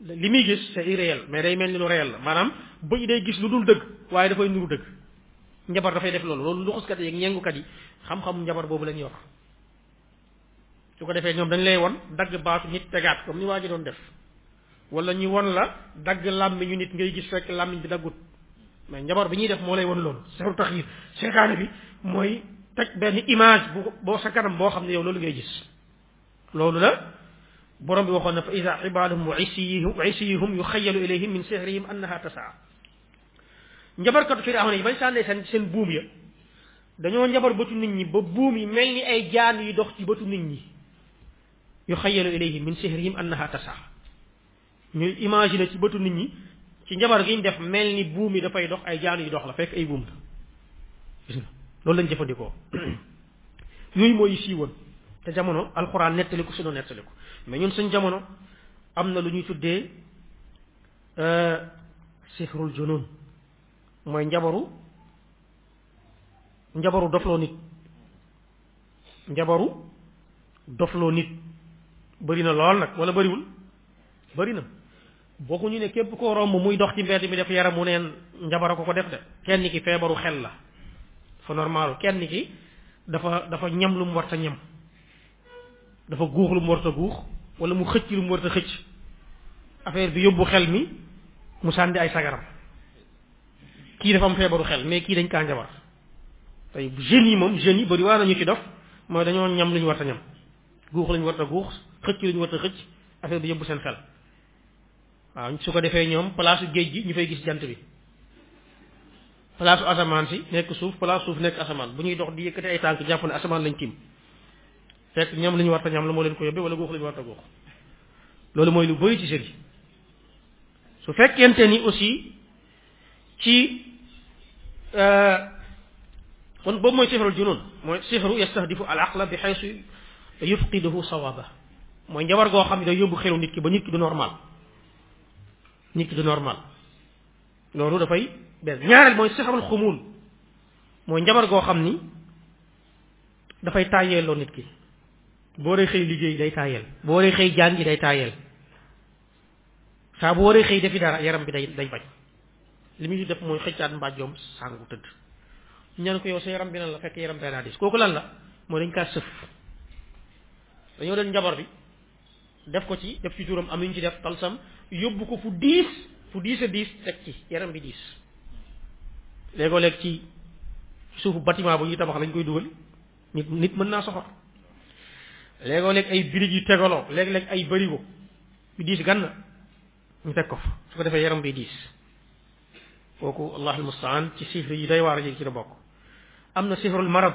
li muy gis c'est irréel mais day mel ni lu réel la maanaam bët yi day gis lu dul dëgg waaye dafay nuru dëgg njabar dafay def loolu loolu luxuskat yi ak ñengukat yi xam-xamu njabar boobu la ñuy wax su ko defee ñoom dañ lay won dagg baatu nit tegaat comme ni waa ji doon def wala ñu won la dagg làmmiñu nit ngay gis fekk làmmiñ bi daggut mais njabar bi ñuy def moo lay won loolu seeru tax yi seetaane bi mooy teg benn image bu boo sa kanam boo xam ne yow loolu ngay gis loolu la borom bi waxoon na fa ida xibaaluhum wa isiyihum wa isiyihum yuxayalu ilayhim min sihrihim annaha tasaa njabarkatu firawna yi bañ sànnee seen seen buum ya dañoo njabar bëtu nit ñi ba buum yi mel ni ay jaan yu dox ci bëtu nit ñi yu xayyalu ilayhim min sihrihim annaha tasaa ñu imaginer ci bëtu nit ñi ci njabar gi ñu def mel ni buum yi dafay dox ay jaan yu dox la fekk ay buum la gis nga loolu lañ jëfandikoo yooyu mooy siiwoon te jamono alxuraan nettali ko sunu nettali ko mais ñun suñ jamono am na lu ñuy tuddee euh, sixrul junun mooy njabaru njabaru dofloo nit njabaru dofloo nit bëri na lool nag wala bëriwul bëri na waxuñu ne képp koo romb muy dox ci mbedd mi def yaram mu neen njabara ko ko def de kenn ki feebaru xel la fa normal kenn ki dafa dafa ñam lu mu war sa ñam dafa guux lu mu warta guux wala mu xëcc lu mu warta xëcc affaire bi yóbbu xel mi mu sànni ay sagaram kii dafa am feebaru xel mais kii dañ kaa njabar tey jeunes yi moom jeunes yi bari waa nañu ci dof mooy dañoo ñam lu ñu warta ñam guux lu ñu warta guux xëcc lu ñu warta xëcc affaire bi yóbbu seen xel waaw su ko defee ñoom place géej gi ñu fay gis jant bi palaasu asamaan si nekk suuf palaasu suuf nekk asamaan bu ñuy dox di yëkkati ay tànk jàpp ne asamaan lañ tiim fekk ñam li ñu war a ñam la moo leen ko yóbbee wala góox la ñu war a góox loolu mooy lu bëri ci sër yi su fekkente ni aussi ci kon boobu mooy sixrul junun mooy sixru yastahdifu al aqla bi xaysu yufqiduhu sawaba mooy njabar goo xam ne day yóbbu xelu nit ki ba nit ki du normal nit ki du normal loolu dafay benn ñaareel mooy sixarul xumuul mooy njabar goo xam ni dafay tàyyeeloo nit ki boo waree xëy liggéey day tàyyeel boo waree xëy jàngi day tàyyeel saa bu waree xëy defi dara yaram bi day day bañ li muy def mooy xëccaat mbàjjoom sàngu tëdd ñaan ko yow sa yaram bi nan la fekk yaram day daa dis kooku lan la mooy dañ kaa sëf dañoo leen njabar bi def ko ci def ci turam am ñu ci def talsam yóbbu ko fu diis fu diis a diis teg ci yaram bi diis léegoo léeg ci suufu bâtiment bu ñuy tabax lañ koy dugal nit nit mën naa soxor léegoo léeg ay birig yu tegaloo léeg-léeg ay bërigo yu diis gann ñu teg ko fa su ko defee yaram bi diis kooku allah almustaan ci sifri yi day waar yi ci la bokk am na sifrul marad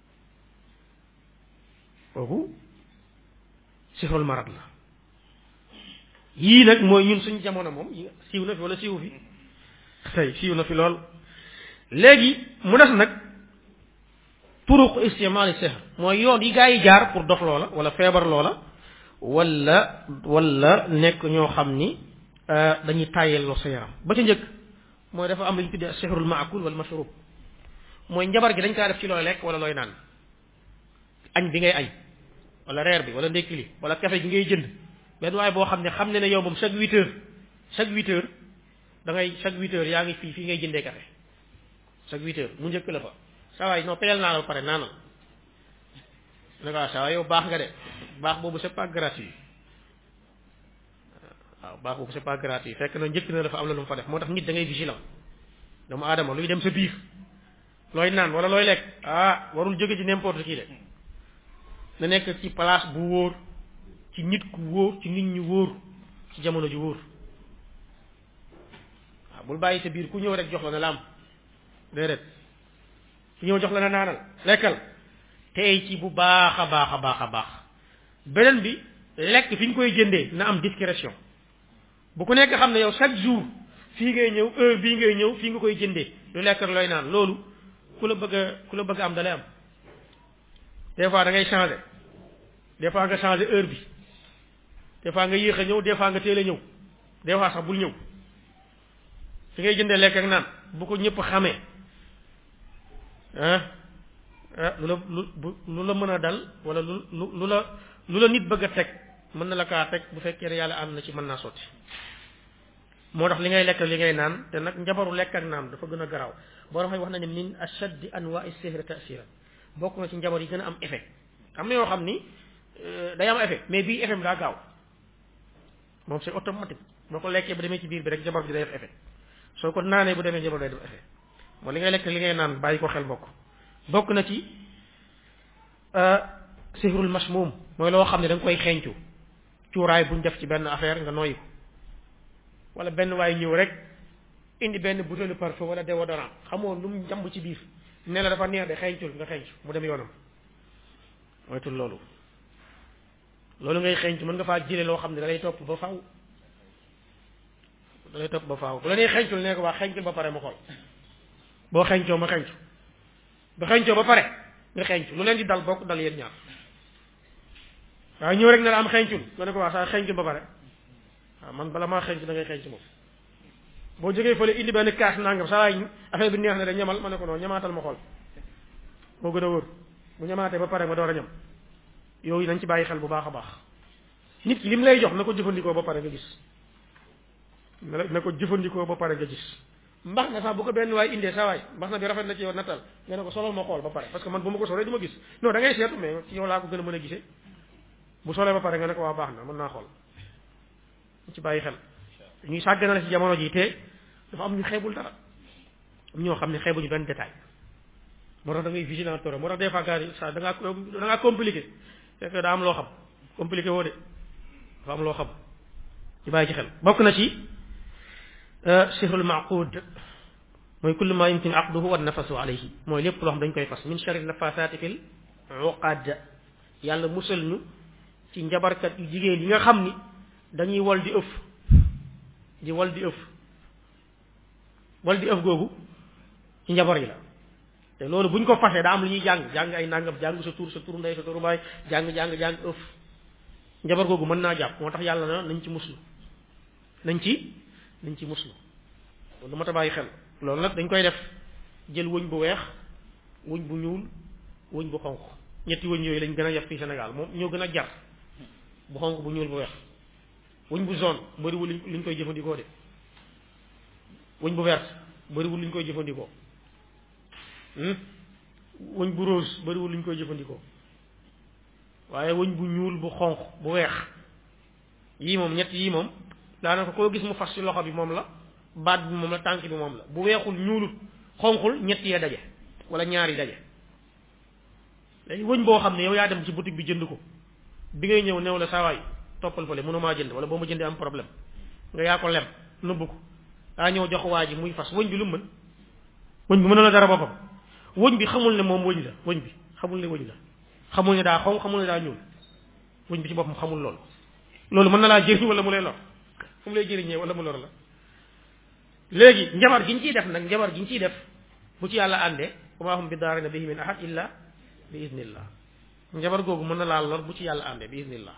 kooku sixrul marat la yii nag mooy ñun suñu jamono moom yi siiw na fi wala siiw fi tey siiw na fi lool léegi mu des nag turuq istimaali sihr mooy yoon yi gaa yi jaar pour dox loola wala feebar loola wala wala nekk ñoo xam ni dañuy tàyyelloo sa yaram ba ca njëkk mooy dafa am lu ñu tuddee as-sihrul ma'kul wal mashrub mooy njabar gi dañ kaa def ci looy lekk wala looy naan añ bi ngay añ wala reer bi wala ndekki li wala café gi ngay jënd benn waaye boo xam ne xam ne ne yow moom chaque huit heures chaque huit heures da ngay chaque huit heures yaa ngi fii fii ngay jëndee café chaque huit heures mu njëkk la fa saa waay non payal naa la ba pare naanal ne ko saa waay yow baax nga de baax boobu c'est pas gratuit waaw baax boobu c'est pas gratuit fekk na njëkk na dafa am la lu mu fa def moo tax nit da ngay vigilant doomu aadama luy dem sa biir looy naan wala looy lekk ah warul jóge ci n'importe qui de na nekk ci place bu wóor ci nit ku wóor ci nit ñu wóor ci jamono ju wóor waaw bul bàyyi sa biir ku ñëw rek jox la na laam déedéet ku ñëw jox la na naanal lekkal tey ci bu baax a baax a baax a baax beneen bi lekk fi ñu koy jëndee na am discrétion bu ku nekk xam ne yow chaque jour fii ngay ñëw heure bii ngay ñëw fii nga koy jëndee lu lekk ak looy naan loolu ku la bëgg a ku la bëgg a am da lay am des fois da ngay changer des fois nga changer heure bi des fois nga yéex a ñëw des fois nga teel a ñëw des fois sax bul ñëw fi ngay jëndee lekk ak naan bu ko ñëpp xamee ah ah lu la lu lu la mën a dal wala lu lu lu la lu la nit bëgg a teg mën na la kaa teg bu fekkee ne yàlla ànd na ci mën naa sotti moo tax li ngay lekk li ngay naan te nag njabaru lekk ak naan dafa gën a garaaw boo xam wax na ne min ashaddi anwa'i sihri ta'sira bokk na ci njabar yi gën a am effet am na yoo xam ni day am effet mais bii effet bi daa gaaw moom c'est automatique boo ko lekkee bu demee ci biir bi rek jabar bi day def effet soo ko naanee bu demee jabar bi day def effet mooy li ngay lekk li ngay naan bàyyi ko xel bokk bokk na ci sihrul masmum mooy loo xam ne da nga koy xeeñcu cuuraay buñ def ci benn affaire nga noyyi ko wala benn waay ñëw rek indi benn butéelu parfum wala déodorant xamoo lu mu jàmb ci biir ne la dafa neex de xeeñcul nga xeeñcu mu dem yoonam moytul loolu loolu ngay xeeñtu mën nga faa jëlee loo xam ne da lay topp ba faaw da lay topp ba faaw bu la nee xeeñtul nee ko waa xeeñtul ba pare ma xool boo xeeñtoo ma xeeñtu ba xeeñtoo ba pare nga xeeñtu lu leen di dal bokk dal yéen ñaar waaye ñëw rek ne la am xeeñtul nga ne ko waa saa xeeñtul ba pare waaw man bala maa xeeñtu da ngay xeeñtu moom boo jógee fële indi benn kaas nangam saa waay affaire bi neex na de ñamal ma ne ko noonu ñamaatal ma xool moo gën a wóor bu ñamaatee ba pare ma door a ñam yooyu nañ ci bàyyi xel bu baax a baax nit ki lim lay jox na ko jëfandikoo ba pare nga gis na la- na ko jëfandikoo ba pare nga gis mbax na sax bu ko benn waay indee sa waay mbax na bi rafet na ci yow nattal nga ne ko solal ma xool ba pare parce que man bu ma ko solee du ma gis non da ngay seetu mais ci yow laa ko gën a mën a gisee bu solee ba pare nga ne ko waa baax na mën naa xool ñu ci bàyyi xel ñuy sàgganale ci jamono ji te dafa am ñu xeebul dara am ñoo xam ne xeebuñu benn détail moo tax da ngay vigilant toro moo tax des fois gars yi sa da ngaa da ngaa compliqué fekk daa am loo xam compliqué woo de dafa am loo xam ñu bàyyi ci xel bokk na ci sihrul maqud mooy kullu ma yumkin aqduhu wa nafasu alayhi mooy lépp loo xam dañ koy fas min sharri nafasaati fil uqad yàlla musal ñu ci njabarkat yu jigéen yi nga xam ni dañuy wal di ëf di wal di ëf wal di ëf googu ci njabar yi la te loolu buñ ko fasee daa am lu ñuy jàng jàng ay nangam jàng sa tur sa tur ndey sa tur baay jàng jàng jàng ëf njabar googu mën naa jàpp moo tax yàlla na nañ ci muslu nañ ci nañ ci muslu loolu ma ta bàyyi xel loolu nag dañ koy def jël wëñ bu weex wëñ bu ñuul wëñ bu xonq ñetti wëñ yooyu lañ gën a yab fii Sénégal moom ñoo gën a jar bu xonq bu ñuul bu weex wëñ bu zone bëriwul luñ koy jëfandikoo de wëñ bu vert bëriwul luñ koy jëfandikoo wëñ bu rose bëriwul luñ koy jëfandikoo waaye wëñ bu ñuul bu xonq bu weex yii moom ñett yii moom daanaka koo gis mu fas ci loxo bi moom la baat bi moom la tànk bi moom la bu weexul ñuulut xonqul ñett yee daje wala ñaar yi daje léegi wëñ boo xam ne yow yaa dem ci boutique bi jënd ko bi ngay ñëw new la saawaay toppal fële mënumaa jënd wala boo ma jëndee am problème nga yaa ko lem nëbb ko daa ñëw jox waa ji muy fas wëñ bi lu mën wëñ bi mën na la dara boppam wëñ bi xamul ne moom wëñ la wëñ bi xamul ne wëñ la xamul ne daa xonq xamul ne daa ñuul wëñ bi ci boppam xamul loolu loolu mën na laa jëriñ wala mu lay lor fu mu lay jëriñee wala mu lor la léegi njabar gi ñu ciy def nag njabar gi ñu ciy def bu ci yàlla àndee wa maa hum bi daarina bihi min ahad illa bi idnillah njabar googu mën na laa lor bu ci yàlla àndee bi idnillah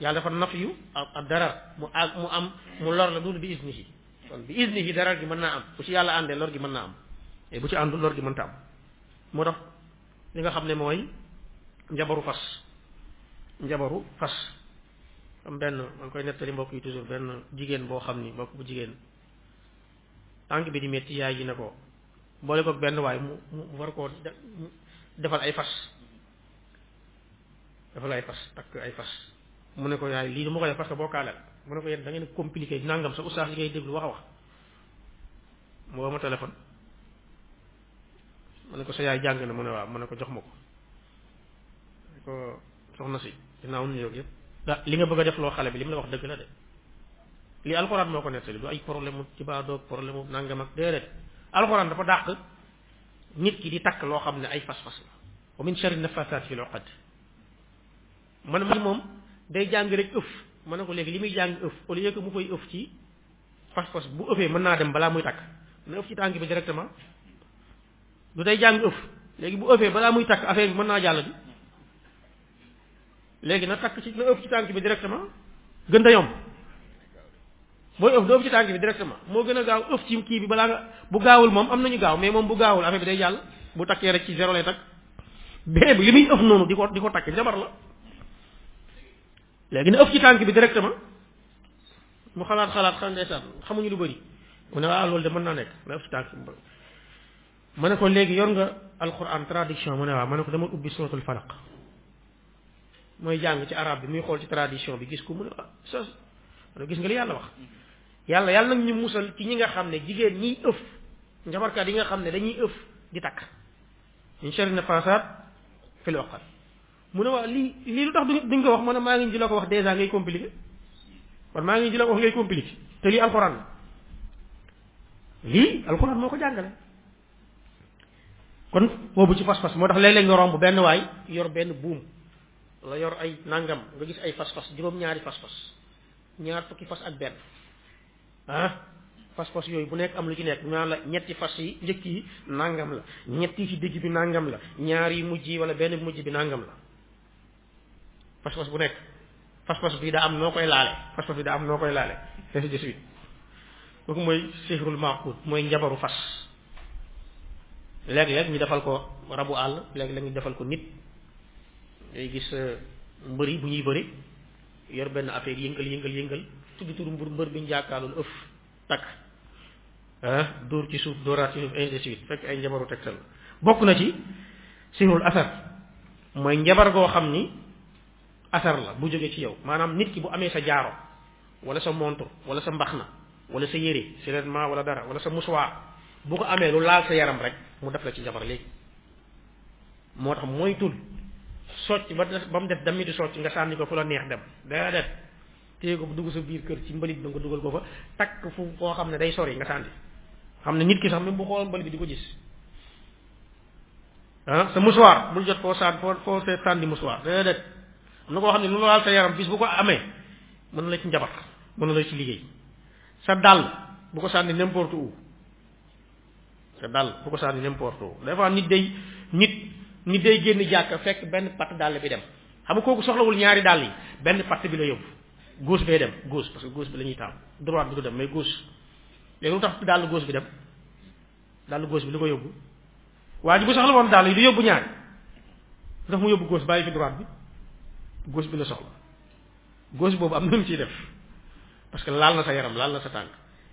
yàlla dafa naf yu ak darar mu ak mu am mu lor la dul bi idnihi kon bi idnihi darar gi mën naa am bu ci yàlla àndee lor gi mën naa am et bu ci àndul lor gi mënta am moo tax li nga xam ne mooy njabaru fas njabaru fas am benn man koy nettali mbokk yi toujours benn jigéen boo xam ni mbokk bu jigéen tànk bi di metti yaay ji ne ko boole ko benn waay mu mu war koo defal ay fas defal ay fas takk ay fas mu ne ko yaay lii du ma ko def parce que boo kaaleel mu ne ko yéen da ngeen compliqué nangam sa oustaz li ngay déglu wax a wax moo ma téléphone mu ne ko sa yaay jàng na mu ne waaw mu ne ko jox ma ko ne ko soxna si ginnaaw nu yëpp da li nga bëgg a def loo xale bi li mu la wax dëgg la de li alxuraan moo ko nettali du ay problème mu ci baa doog problème mu nangam ak déedéet alxuraan dafa dàq nit ki di takk loo xam ne ay fas-fas la wa min sharri nafasaat fil uqad man man moom day jàng rek ëf ma ne ko léegi li muy jàng ëf au lieu que mu koy ëf ci pas-pas bu ëffee mën naa dem balaa muy takk na ëff ci tànk bi directement du day jàng ëff léegi bu ëffee balaa muy takk affaire bi mën naa jàll bi léegi na takk ci na ëff ci tànk bi directement gën da yomb booy ëff doo ëff ci tànk bi directement moo gën a gaaw ëff ci kii bi balaa nga bu gaawul moom am nañu gaaw mais moom bu gaawul affaire bi day jàll bu takkee rek ci zéro lay takk bee bi li muy ëff noonu di ko di ko takk jabar la léegi na ëff ci tànk bi directement mu xalaat xalaat xam ndeysaan xamuñu lu bëri mu ne waaw loolu de mën naa nekk na si tànk ma ne ko léegi yor nga alquran traduction mu ne waaw ma ne ko dama ubbi suratul falaq mooy jàng ci arab bi muy xool ci tradition bi gis ko mu ne ah sa ma ne gis nga li yàlla wax yàlla yàlla nag ñu musal ci ñi nga xam ne jigéen ñiy ëf njabarkat yi nga xam ne dañuy ëf di takk min sharri nafaasaat fil uqad mu ne waaw lii lii lu tax du duñ ko wax mu ne maa ngi ji la ko wax dèjà ngay compliqué kon maa ngi ji la ko wax ngay compliqué te lii alxuraan la lii alxuraan moo ko jàngale kon boobu ci fas-fas moo tax léeg-léeg nga romb benn waay yor benn buum la yor ay nangam nga gis ay fas-fas juróom-ñaari fas-fas ñaar fukki fas ak benn ah fas-fas yooyu bu nekk am lu ci nekk ñu naan la ñetti fas yi njëkk yi nangam la ñetti ci digg bi nangam la ñaar yi mujj yi wala benn bi mujj bi nangam la fas-fas bu nekk fas-fas bi daa am noo koy laale fas-fas bi daa am noo koy laale ainsi de suite kooku mooy sihrul maqud mooy njabaru fas léeg-léeg ñu defal ko rabu àll léeg-léeg ñu defal ko nit ngay gis mbëri bu ñuy bëri yor benn affaire yëngal yëngal yëngal tudd turu mbër mbër bi ñu jàkkaarlool ëf takk ah dóor ci suuf dóoraat ci suuf ainsi de suite fekk ay njabaru tegtal la bokk na ci sirul asar mooy njabar goo xam ni asar la bu jógee ci yow maanaam nit ki bu amee sa jaaro wala sa montre wala sa mbaxna wala sa yére sa vêtement wala dara wala sa mouchoir bu ko amee lu laal sa yaram rek mu def la ci njabar léegi moo tax moytul socc ba ba mu def damiti socc nga sànni ko fu la neex dem daa def téye ko bu dugg sa biir kër ci mbalit ba nga dugal ko fa takk fu koo xam ne day sori nga sànni xam ne nit ki sax même bu xooloon mbalit bi di ko gis ah sa mouchoir bul jot foo saan foo foo see sànni mouchoir daa def am na koo xam ne lu laal sa yaram bis bu ko amee mën na la ci njabar mën na la ci liggéey sa dàll bu ko sànni n'importe où nga dal bu ko sànni n'importe où des fois nit day nit nit day génn jàkka fekk benn patt dàll bi dem xam nga kooku soxlawul ñaari dàll yi benn patt bi la yóbbu gauche bee dem gauche parce que gauche bi la ñuy taam droite bi du dem mais gauche léegi lu tax dàll gauche bi dem dàll gauche bi li ko yóbbu waa ji bu soxla woon dàll yi du yóbbu ñaari lu tax mu yóbbu gauche bàyyi fi droite bi gauche bi la soxla gauche boobu am na lu ciy def parce que laal na sa yaram laal na sa tànk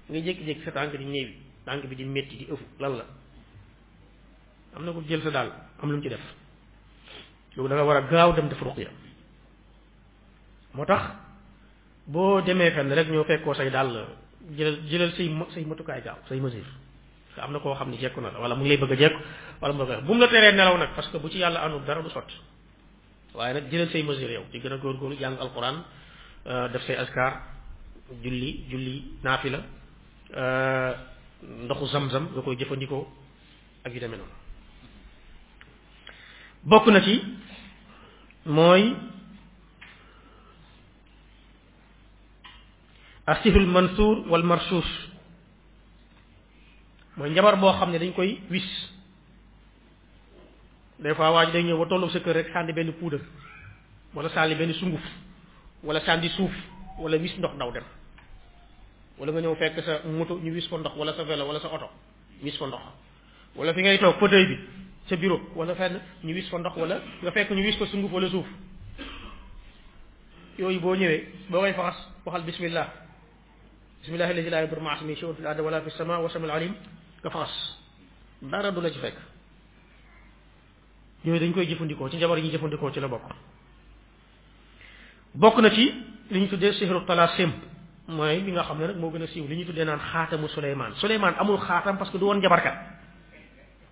nga jékki-jékki sa tànk di néewi tànk bi di métti di ëfu lan la am na ko jël sa daal am lu mu ci def loolu da nga war a gaaw dem def ruqya moo tax boo demee fenn rek ñoo fekkoo say daal jëlal jëlal say say matukaay gaaw say mesure parce que am na koo xam ne jekku na la wala mu ngi lay bëgg a jekku wala mu bëgg a bu mu la teree nelaw nag parce que bu ci yàlla anul dara du sotti waaye nag jëlal say mesure yow di gën a góorgóorlu jàng alquran def say askar julli julli naafila ndoxu zam-zam nga koy jëfandikoo ak yu demee noonu bokk na ci mooy asihul mansuur wal marsuus mooy njabar boo xam ne dañ koy wis des fois waa ji day ñëw ba tolloog sa kër rek sànni benn puudar wala sànni benn sunguf wala sànni suuf wala wis ndox daw dem wala nga ñëw fekk sa moto ñu wis ko ndox wala sa vélo wala sa oto wis ko ndox wala fi ngay toog fauteuil bi sa bureau wala fenn ñu wis ko ndox wala nga fekk ñu wis ko sunguf wala suuf yooyu boo ñëwee boo koy faxas waxal bismillah bismillahi alladi laa yadurru ma'a ismihi shay'un fil ardi wa laa fis samaa'i wa samiul alim nga faxas dara du la ci fekk yooyu dañ koy jëfandikoo ci jabar yi jëfandikoo ci la bokk bokk na ci li ñu tuddee sihru talasim mooy li nga xam ne nag moo gën a siiw li ñu tuddee naan xaatamu Souleymane Souleymane amul xaatam parce que du woon jabarkat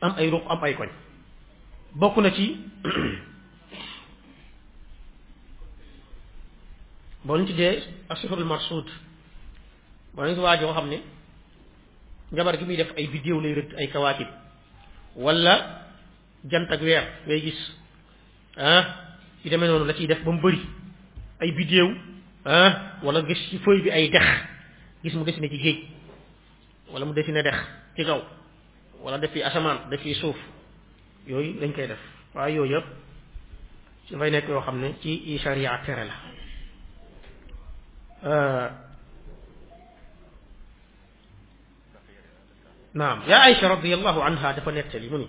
am ay ruq am ay koñ bokk na ci boo ñu tuddee asifrul marsuud boo ñu waa joo xam ne njabar gi muy def ay vidéo lay rëdd ay kawaakib wala jant ak weer ngay gis ah yu demee noonu la ciy def ba mu bëri ay vidéo ah wala gis ci feuille bi ay dex gis mu dessiné ci géej wala mu dessiné dex ci kaw wala def fi asamaan def fi suuf yooyu dañ koy def waaye yooyu yëpp su fay nekk yoo xam ne ci i sharia tere la naam yaa Aïcha radiallahu anha dafa nettali mu ni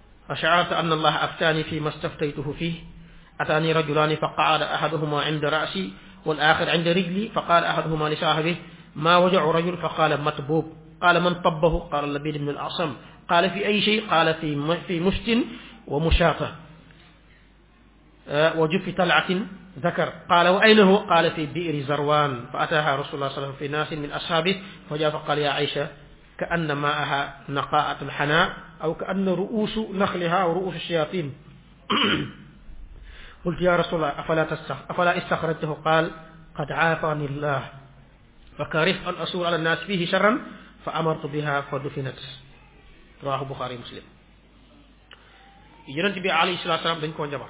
فشعرت أن الله أفتاني فيما استفتيته فيه أتاني رجلان فقعد أحدهما عند رأسي والآخر عند رجلي فقال أحدهما لصاحبه ما وجع رجل فقال مطبوب قال من طبه قال اللبيد بن الأعصم قال في أي شيء قال في في مشت ومشاطة آه، وجف طلعة ذكر قال وأين هو قال في بئر زروان فأتاها رسول الله صلى الله عليه وسلم في ناس من أصحابه فجاء فقال يا عائشة كأن ماءها نقاءة الحناء أو كأن رؤوس نخلها أو رؤوس الشياطين قلت يا رسول الله أفلا, تستخ... أفلا استخرجته قال قد عافاني الله وكرهت أن أصول على الناس فيه شرا فأمرت بها فدفنت رواه البخاري مسلم yonent bi alayhi salaatu salaam dañ koo njabar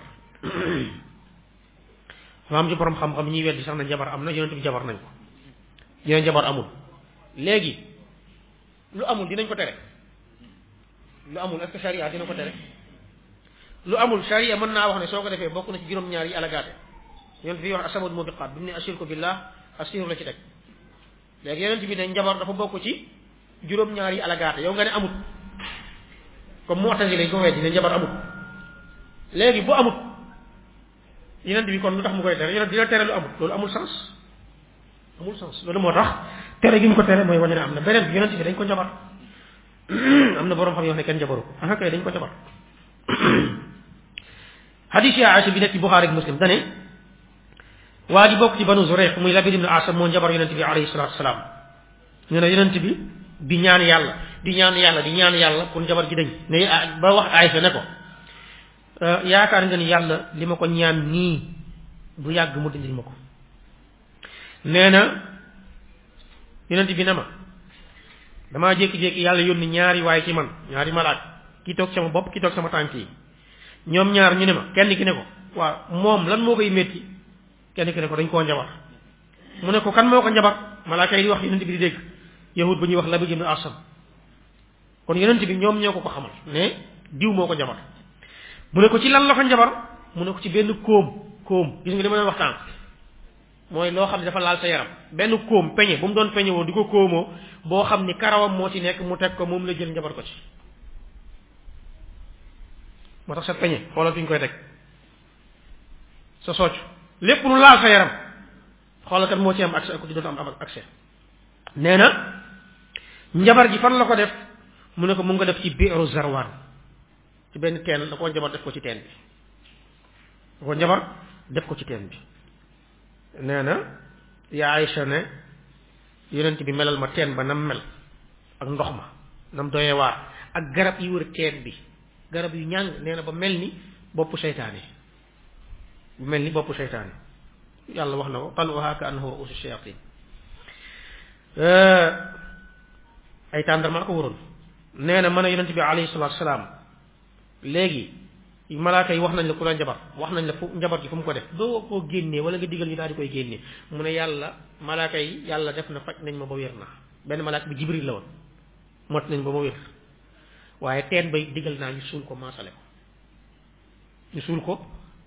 dafa am ci borom xam-xam ñuy weddi sax na njabar am na yonent bi jabar nañ ko ñoo njabar amul léegi lu amul dinañ ko tere lu amul est-ce que charia dina ko tere lu amul charia mën naa wax ne soo ko defee bokk na ci juróom-ñaar yi alagaate yonent bi wax asamad mubiqaat bi mu ne ashirku billah asiru la ci teg léegi yonent bi ne njabar dafa bokk ci juróom-ñaar yi alagaate yow nga ne amut comme mu'tazila lañ ko weddi ne njabar amut léegi bu amut yonent bi kon lu tax mu koy tere yonent dina tere lu amut loolu amul sens amul sens loolu moo tax tere gi mu ko tere mooy wane ne am na beneen bi yonent bi dañ ko njabar am na borom xam yoo xam ne kenn njabaru ah kay dañ ko njabar hadis ya Aïcha bi nekk ci Buxaari ak Muslim dane waa ji bokk ci banu Zurayq muy Labid ibn Asam moo njabar yonent bi alayhi salaatu wasalaam ñu ne yonent bi di ñaan yàlla di ñaan yàlla di ñaan yàlla pour njabar gi dañ ne ba wax Aïcha ne ko yaakaar nga ni yàlla li ma ko ñaan nii bu yàgg mu dindil ma ko nee na yonent bi ne ma damaa jékki-jékki yàlla yónni ñaari waay ci man ñaari malaat ki toog sama bopp ki toog sama tànk yi ñoom ñaar ñu ne ma kenn ki ne ko waaw moom lan moo koy métti kenn ki ne ko dañ koo njabar mu ne ko kan moo ko njabar malaaka yi di wax yonent bi di dégg yahud ba ñuy wax labi jëm asam kon yonent bi ñoom ñoo ko ko xamal ne diw moo ko njabar mu ne ko ci lan la ko njabar mu ne ko ci benn koom koom gis nga li ma doon waxtaan mooy loo xam ne dafa laal sa yaram benn kóom peñe bu mu doon peñe woo di ko kóomoo boo xam ni karawam moo ci nekk mu teg ko moom la jël njabar ko ci moo tax sa peñe xoolal fi ñu koy teg sa socc lépp lu laal sa yaram xoolal kan moo ci am accès ak ku ci dootu am accès nee na njabar ji fan la ko def mu ne ko mu ngi ko def ci biiru zarwaan ci benn teen da koo njabar def ko ci teen bi da koo njabar def ko ci teen bi nee na yaa Aïcha ne yonent bi melal ma teen ba nam mel ak ndox ma nam doyee waar ak garab yi wër teen bi garab yu ñàng nee na ba mel ni boppu seytaane bu mel ni boppu seytaane yàlla wax na ko taluha ka annahu ruusu shayatin ay tàndarma ko waroon nee na mën a yonent bi alayhi salaatu salaam léegi malaaka yi wax nañ la ku la njabar wax nañ la fu njabar ji fu mu ko def doo koo génnee wala nga digal ñu daal di koy génnee mu ne yàlla malaaka yi yàlla def na faj nañ ma ba wér na benn malaaka bi jibril la woon mot nañ ba ma wér waaye teen bay digal naa ñu suul ko maasale ko ñu suul ko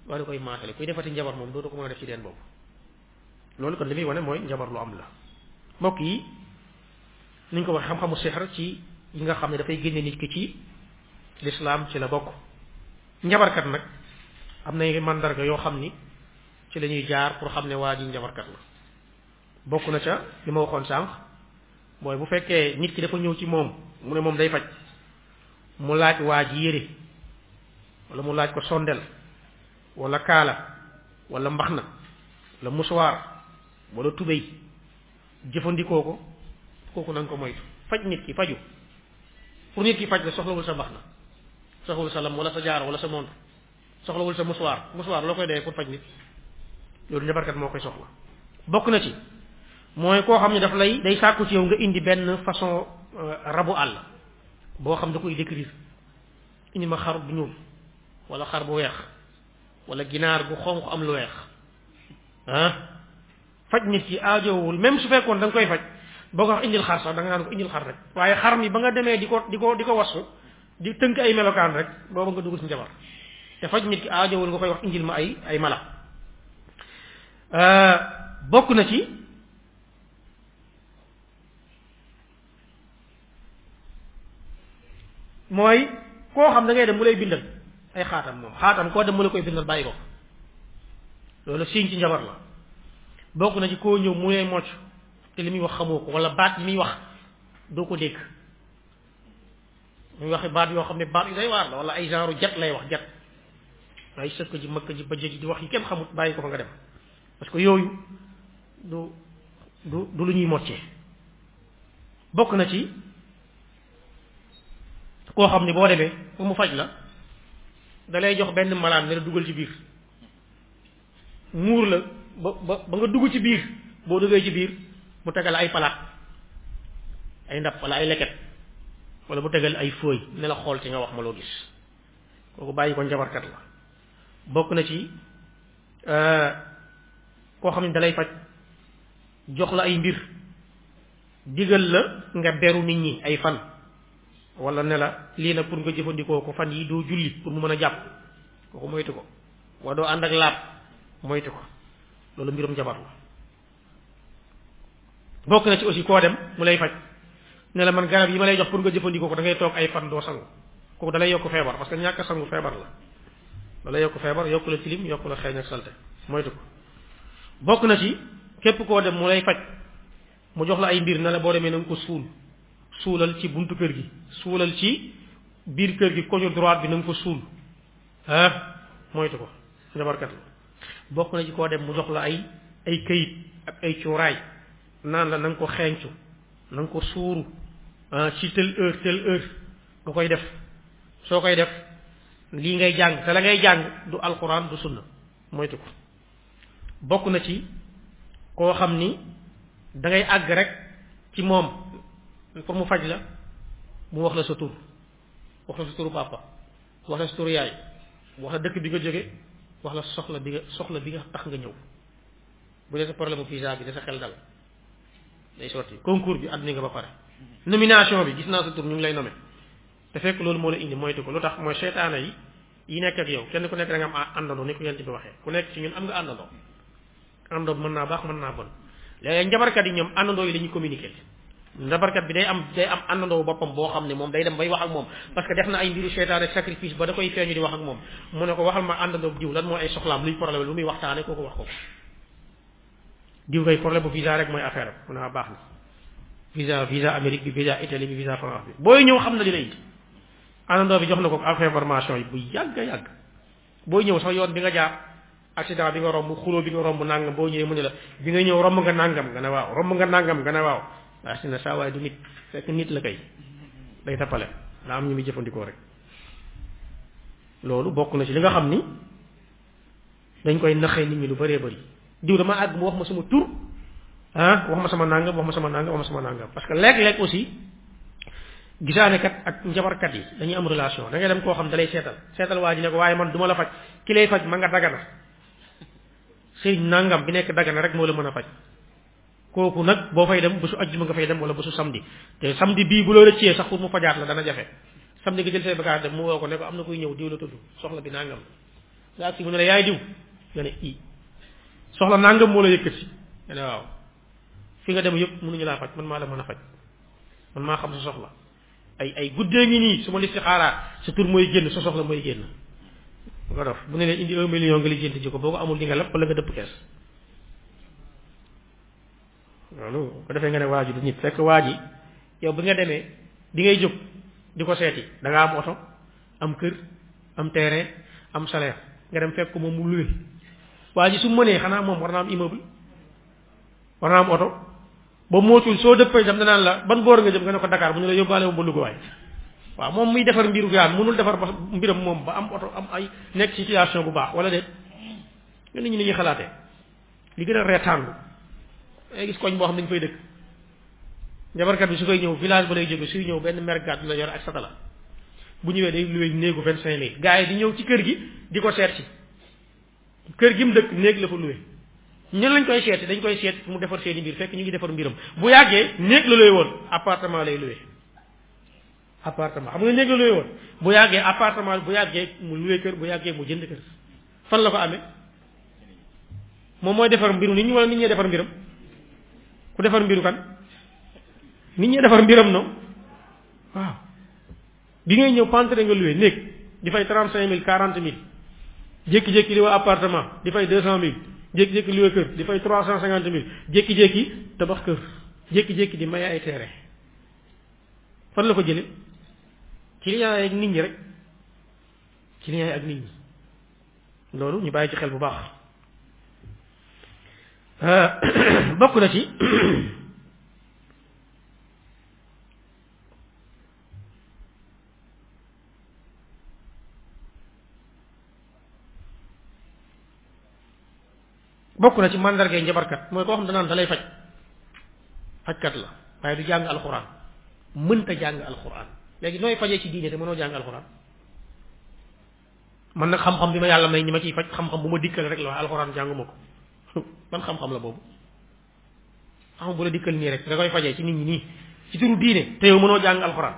daal di koy maasale kuy defati njabar moom dootu ko mën a def ci teen boobu loolu kon li muy wane mooy njabar lu am la mbokk yi ni ñu ko wax xam-xamu sixar ci yi nga xam ne dafay génne nit ki ci lislaam ci la bokk njabarkat nag am na mandarga yoo xam ni ci la ñuy jaar pour xam ne waa ji njabarkat la bokk na ca li ma waxoon sànq mooy bu fekkee nit ki dafa ñëw ci moom mu ne moom day faj mu laaj waa ji yére wala mu laaj ko sondel wala kaala wala mbaxna wala musuwaar wala tubéy jëfandikoo ko kooku na nga ko moytu faj nit ki faju pour nit ki faj la soxlawul sa mbaxna soxlawul sa lam wala sa jaar wala sa montre soxlawul sa musuwaar musuwaar loo koy dee pour faj nit loolu njabarkat moo koy soxla bokk na ci mooy koo xam ne daf lay day sàkku ci yow nga indi benn façon rabu àll boo xam da koy décrire indi ma xar bu ñuul wala xar bu weex wala ginaar bu xonq am lu weex ah faj nit ki aajowul même su fekkoon da nga koy faj boo ko wax indil xar sax da nga naan ko indil xar rek waaye xar mi ba nga demee di ko di ko di ko wasu di tënk ay melokaan rek booba nga dugg ci njabar te faj nit ki aajowul nga koy wax indil ma ay ay mala bokk na ci mooy koo xam da ngay dem mu lay bindal ay xaatam moom xaatam koo dem mu la koy bindal bàyyi ko loolu siiñ ci njabar la bokk na ci koo ñëw mu lay mocc te li muy wax xamoo ko wala baat yi muy wax doo ko dégg muy waxi baat yoo xam ne baat yu day waar la wala ay genre jat lay wax jat waaye sëkk ji mëkk ji bëjë ji di wax yi kenn xamut bàyyi ko fa nga dem parce que yooyu du du du lu ñuy moccee bokk na ci koo xam ne boo demee ba mu faj la da lay jox benn malaan ne la dugal ci biir muur la ba ba ba nga dugg ci biir boo duggee ci biir mu tegal ay palaat ay ndab wala ay leket wala mu tegal ay fooy ne la xool ci nga wax ma loo gis kooku bàyyi ko njabarkat la bokk na ci euh, koo xam ne dalay faj jox la ay mbir digal la nga beru nit ñi ay fan wala ne la lii nag pour nga jëfandikoo ko fan yi doo julli pour mu mën a jàpp kooku moytu ko waa doo ànd ak laab moytu ko loolu mbirum jabar la bokk na ci aussi koo dem mu lay faj ne la man garab yi ma lay jox pour nga jëfandikoo ko da ngay toog ay fan doo sangu kooku da lay yokk feebar parce que ñàkk sangu feebar la da lay yokk feebar yokk la tilim yokk la xeeñ ak salte moytu ko bokk na ci képp koo dem mu lay faj mu jox la ay mbir ne la boo demee na nga ko suul suulal ci buntu kër gi suulal ci biir kër gi koñu droite bi na nga ko suul ah moytu ko njabarkat la bokk na ci koo dem mu jox la ay ay këyit ak ay cuuraay naan la na nga ko xeeñcu na nga ko suuru ci telle heure telle heure nga koy def soo koy def lii ngay jàng te la ngay jàng du alquran du sunna moytu ko bokk na ci koo xam ni da ngay àgg rek ci moom pour mu faj la mu wax la sa tur wax la sa turu papa waxees tur yaay wax la dëkk bi nga jóge wax la soxla bi nga soxla bi nga tax nga ñëw bu dee sa problème mu visa bi da sa xel dal day sotti concours bi àdduna nga ba pare nomination bi gis naa sa tur ñu ngi lay nommé te fekk loolu moo la indi moytu ko lu tax mooy seytaane yi yi nekk ak yow kenn ku nekk da nga am àndandoo ni ko yent bi waxee ku nekk ci ñun am nga àndandoo àndoo mën naa baax mën naa bon léegi njabarkat yi ñoom àndandoo yi la ñuy communiquer njabarkat bi day am day am àndandoo boppam boo xam ne moom day dem bay wax ak moom parce que def na ay mbiru seytaane sacrifice ba da koy feeñu di wax ak moom mu ne ko waxal ma àndandoo diw lan mooy ay soxlaam luy problème lu muy waxtaane kooku wax ko ko diw kay problème bu visa rek mooy affaire am mun a baax na visa visa Amérique bi visa Italie bi visa France bi booy ñëw xam na li lay indi àndandoo bi jox na ko ak information yi bu yàgg a yàgg boo ñëw sax yoon bi nga jaar accident bi nga romb xuloo bi nga romb nangam boo ñëwee mu ne la bi nga ñëw romb nga nangam nga ne waaw romb nga nangam nga ne waaw waa si ne saa waaye du nit fekk nit la kay day tappale daa am ñu muy jëfandikoo rek loolu bokk na ci li nga xam ni dañ koy naxee nit ñi lu bëree bëri diw dama àgg mu wax ma sama tur ah wax ma sama nangam wax ma sama nangam wax ma sama nangam parce que léeg-léeg aussi gisaanekat ak njabarkat yi dañuy am relation da ngay dem koo xam da lay seetal seetal waa ji ne ko waaye man du ma la faj ki lay faj ma nga dagana sëriñ nangam bi nekk dagana rek moo la mën a faj kooku nag boo fay dem bésu ajjuma nga fay dem wala bésu samedi te samedi bii bu la rëccee sax pour mu fajaat la dana jafe samedi nga jël say bagage dem mu woo ko ne ko am na kuy ñëw diw la tudd soxla bi nangam nga agsi mu ne la yaay diw nga ne i soxla nangam moo la yëkkati nga ne waaw fi nga dem yëpp mënuñu laa faj man maa la mën a faj man maa xam sa soxla ay ay guddee ngi nii su ma listixaaraa sa tur mooy génn sa soxla mooy génn bu ko def bu ne leen indi un million nga lijjanti ji ko boo ko amul di nga lépp wala nga dëpp kees loolu bu ko defee nga ne waa ji du nit fekk waa ji yow bi nga demee bi ngay jóg di ko seeti da nga am oto am kër am terrain am salaire nga dem fekk ko moom mu luwe waa ji su mënee xanaa moom war naa am immeuble war naa am oto ba mootul soo dëppee dem danaan la ban boor nga jëm nga ne ko Dakar bu ñu la yóbbaale moom ba Louga waay waaw moom muy defar mbiru gaan mënul defar ba mbiram moom ba am oto am ay nekk situation bu baax wala déet nga nit ñi ni ñuy xalaatee li gën a reetaan ay gis koñ boo xam dañ fay dëkk njabarkat bi su koy ñëw village ba lay jóge suy ñëw benn mer gàddu la yor ak satala bu ñëwee day luwe néegu vingt cinq mille gars yi di ñëw ci kër gi di ko seet si kër gi mu dëkk néeg la fa luwe ñen lañ koy seet dañ koy seet mu defar seeni mbir fekk ñu ngi defar mbiram bu yàggee néeg la lay woon appartement lay luwe appartement xam nga néeg la luye woon bu yàggee appartement bu yàggee mu luye kër bu yàggee mu jënd kër fan la ko amee moom mooy defar mbiru nit ñi wala nit ñee defar mbiram ku defar mbiru kan nit ñee defar mbiram noonu waaw bi ngay ñëw pentre nga luwe néeg di fay trente cinq mille quarante mille jékki-jékki luwe appartement di fay deux cent mille jékki-jékki luwe kër di fay trois cent cinquante mille jékki-jékki tabax kër jékki-jékki di maye ay terrain fan la ko jële client yi ak nit ñi rek client yi ak nit ñi loolu ñu bàyyi ci xel bu baax bokk na ci bokk na ci mandargay njabarkat mooy koo xam danaan da lay faj fajkat la waaye du jàng alxuraan mënta jàng alxuraan léegi nooy fajee ci diine te mënoo jàng alxuraan man nag xam-xam bi ma yàlla may ñi ma ciy faj xam-xam bu ma dikkal rek la waaye alxuraan jànguma ko ban xam-xam la boobu xam bu la dikkal nii rek nga koy fajee ci nit ñi nii ci turu diine te yow mënoo jàng alxuraan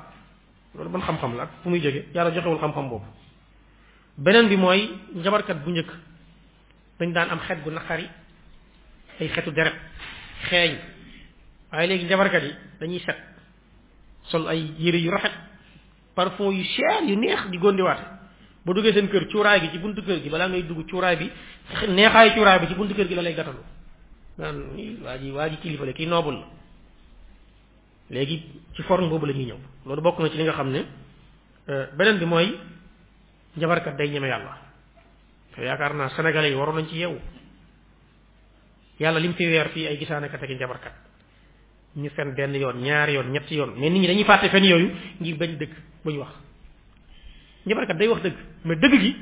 loolu ban xam-xam la ak fu muy jóge yàlla joxewul xam-xam boobu beneen bi mooy njabarkat bu njëkk dañ daan am xet gu naqari ay xetu deret xeeñ waaye léegi njabarkat yi dañuy set sol ay yére yu rafet parfum yu cher yu neex di gondiwaate boo duggee seen kër cuuraay gi ci buntu kër gi balaa ngay dugg cuuraay bi neexaayu cuuraay bi ci buntu kër gi la lay gatalu naan waa ji waa ji kilifa la kii noobul la léegi ci forme boobu la ñuy ñëw loolu bokk na ci li nga xam ne beneen bi mooy njabarkat day ñeme yàlla te yaakaar naa sénégalais yi waroon nañ ci yeewu yàlla lim fi weer fii ay gisaanekat ak njabarkat ñu fen benn yoon ñaari yoon ñetti yoon mais nit ñi dañuy fàtte fen yooyu ngir bañ dëgg bu ñu wax njabarkat day wax dëgg mais dëgg gi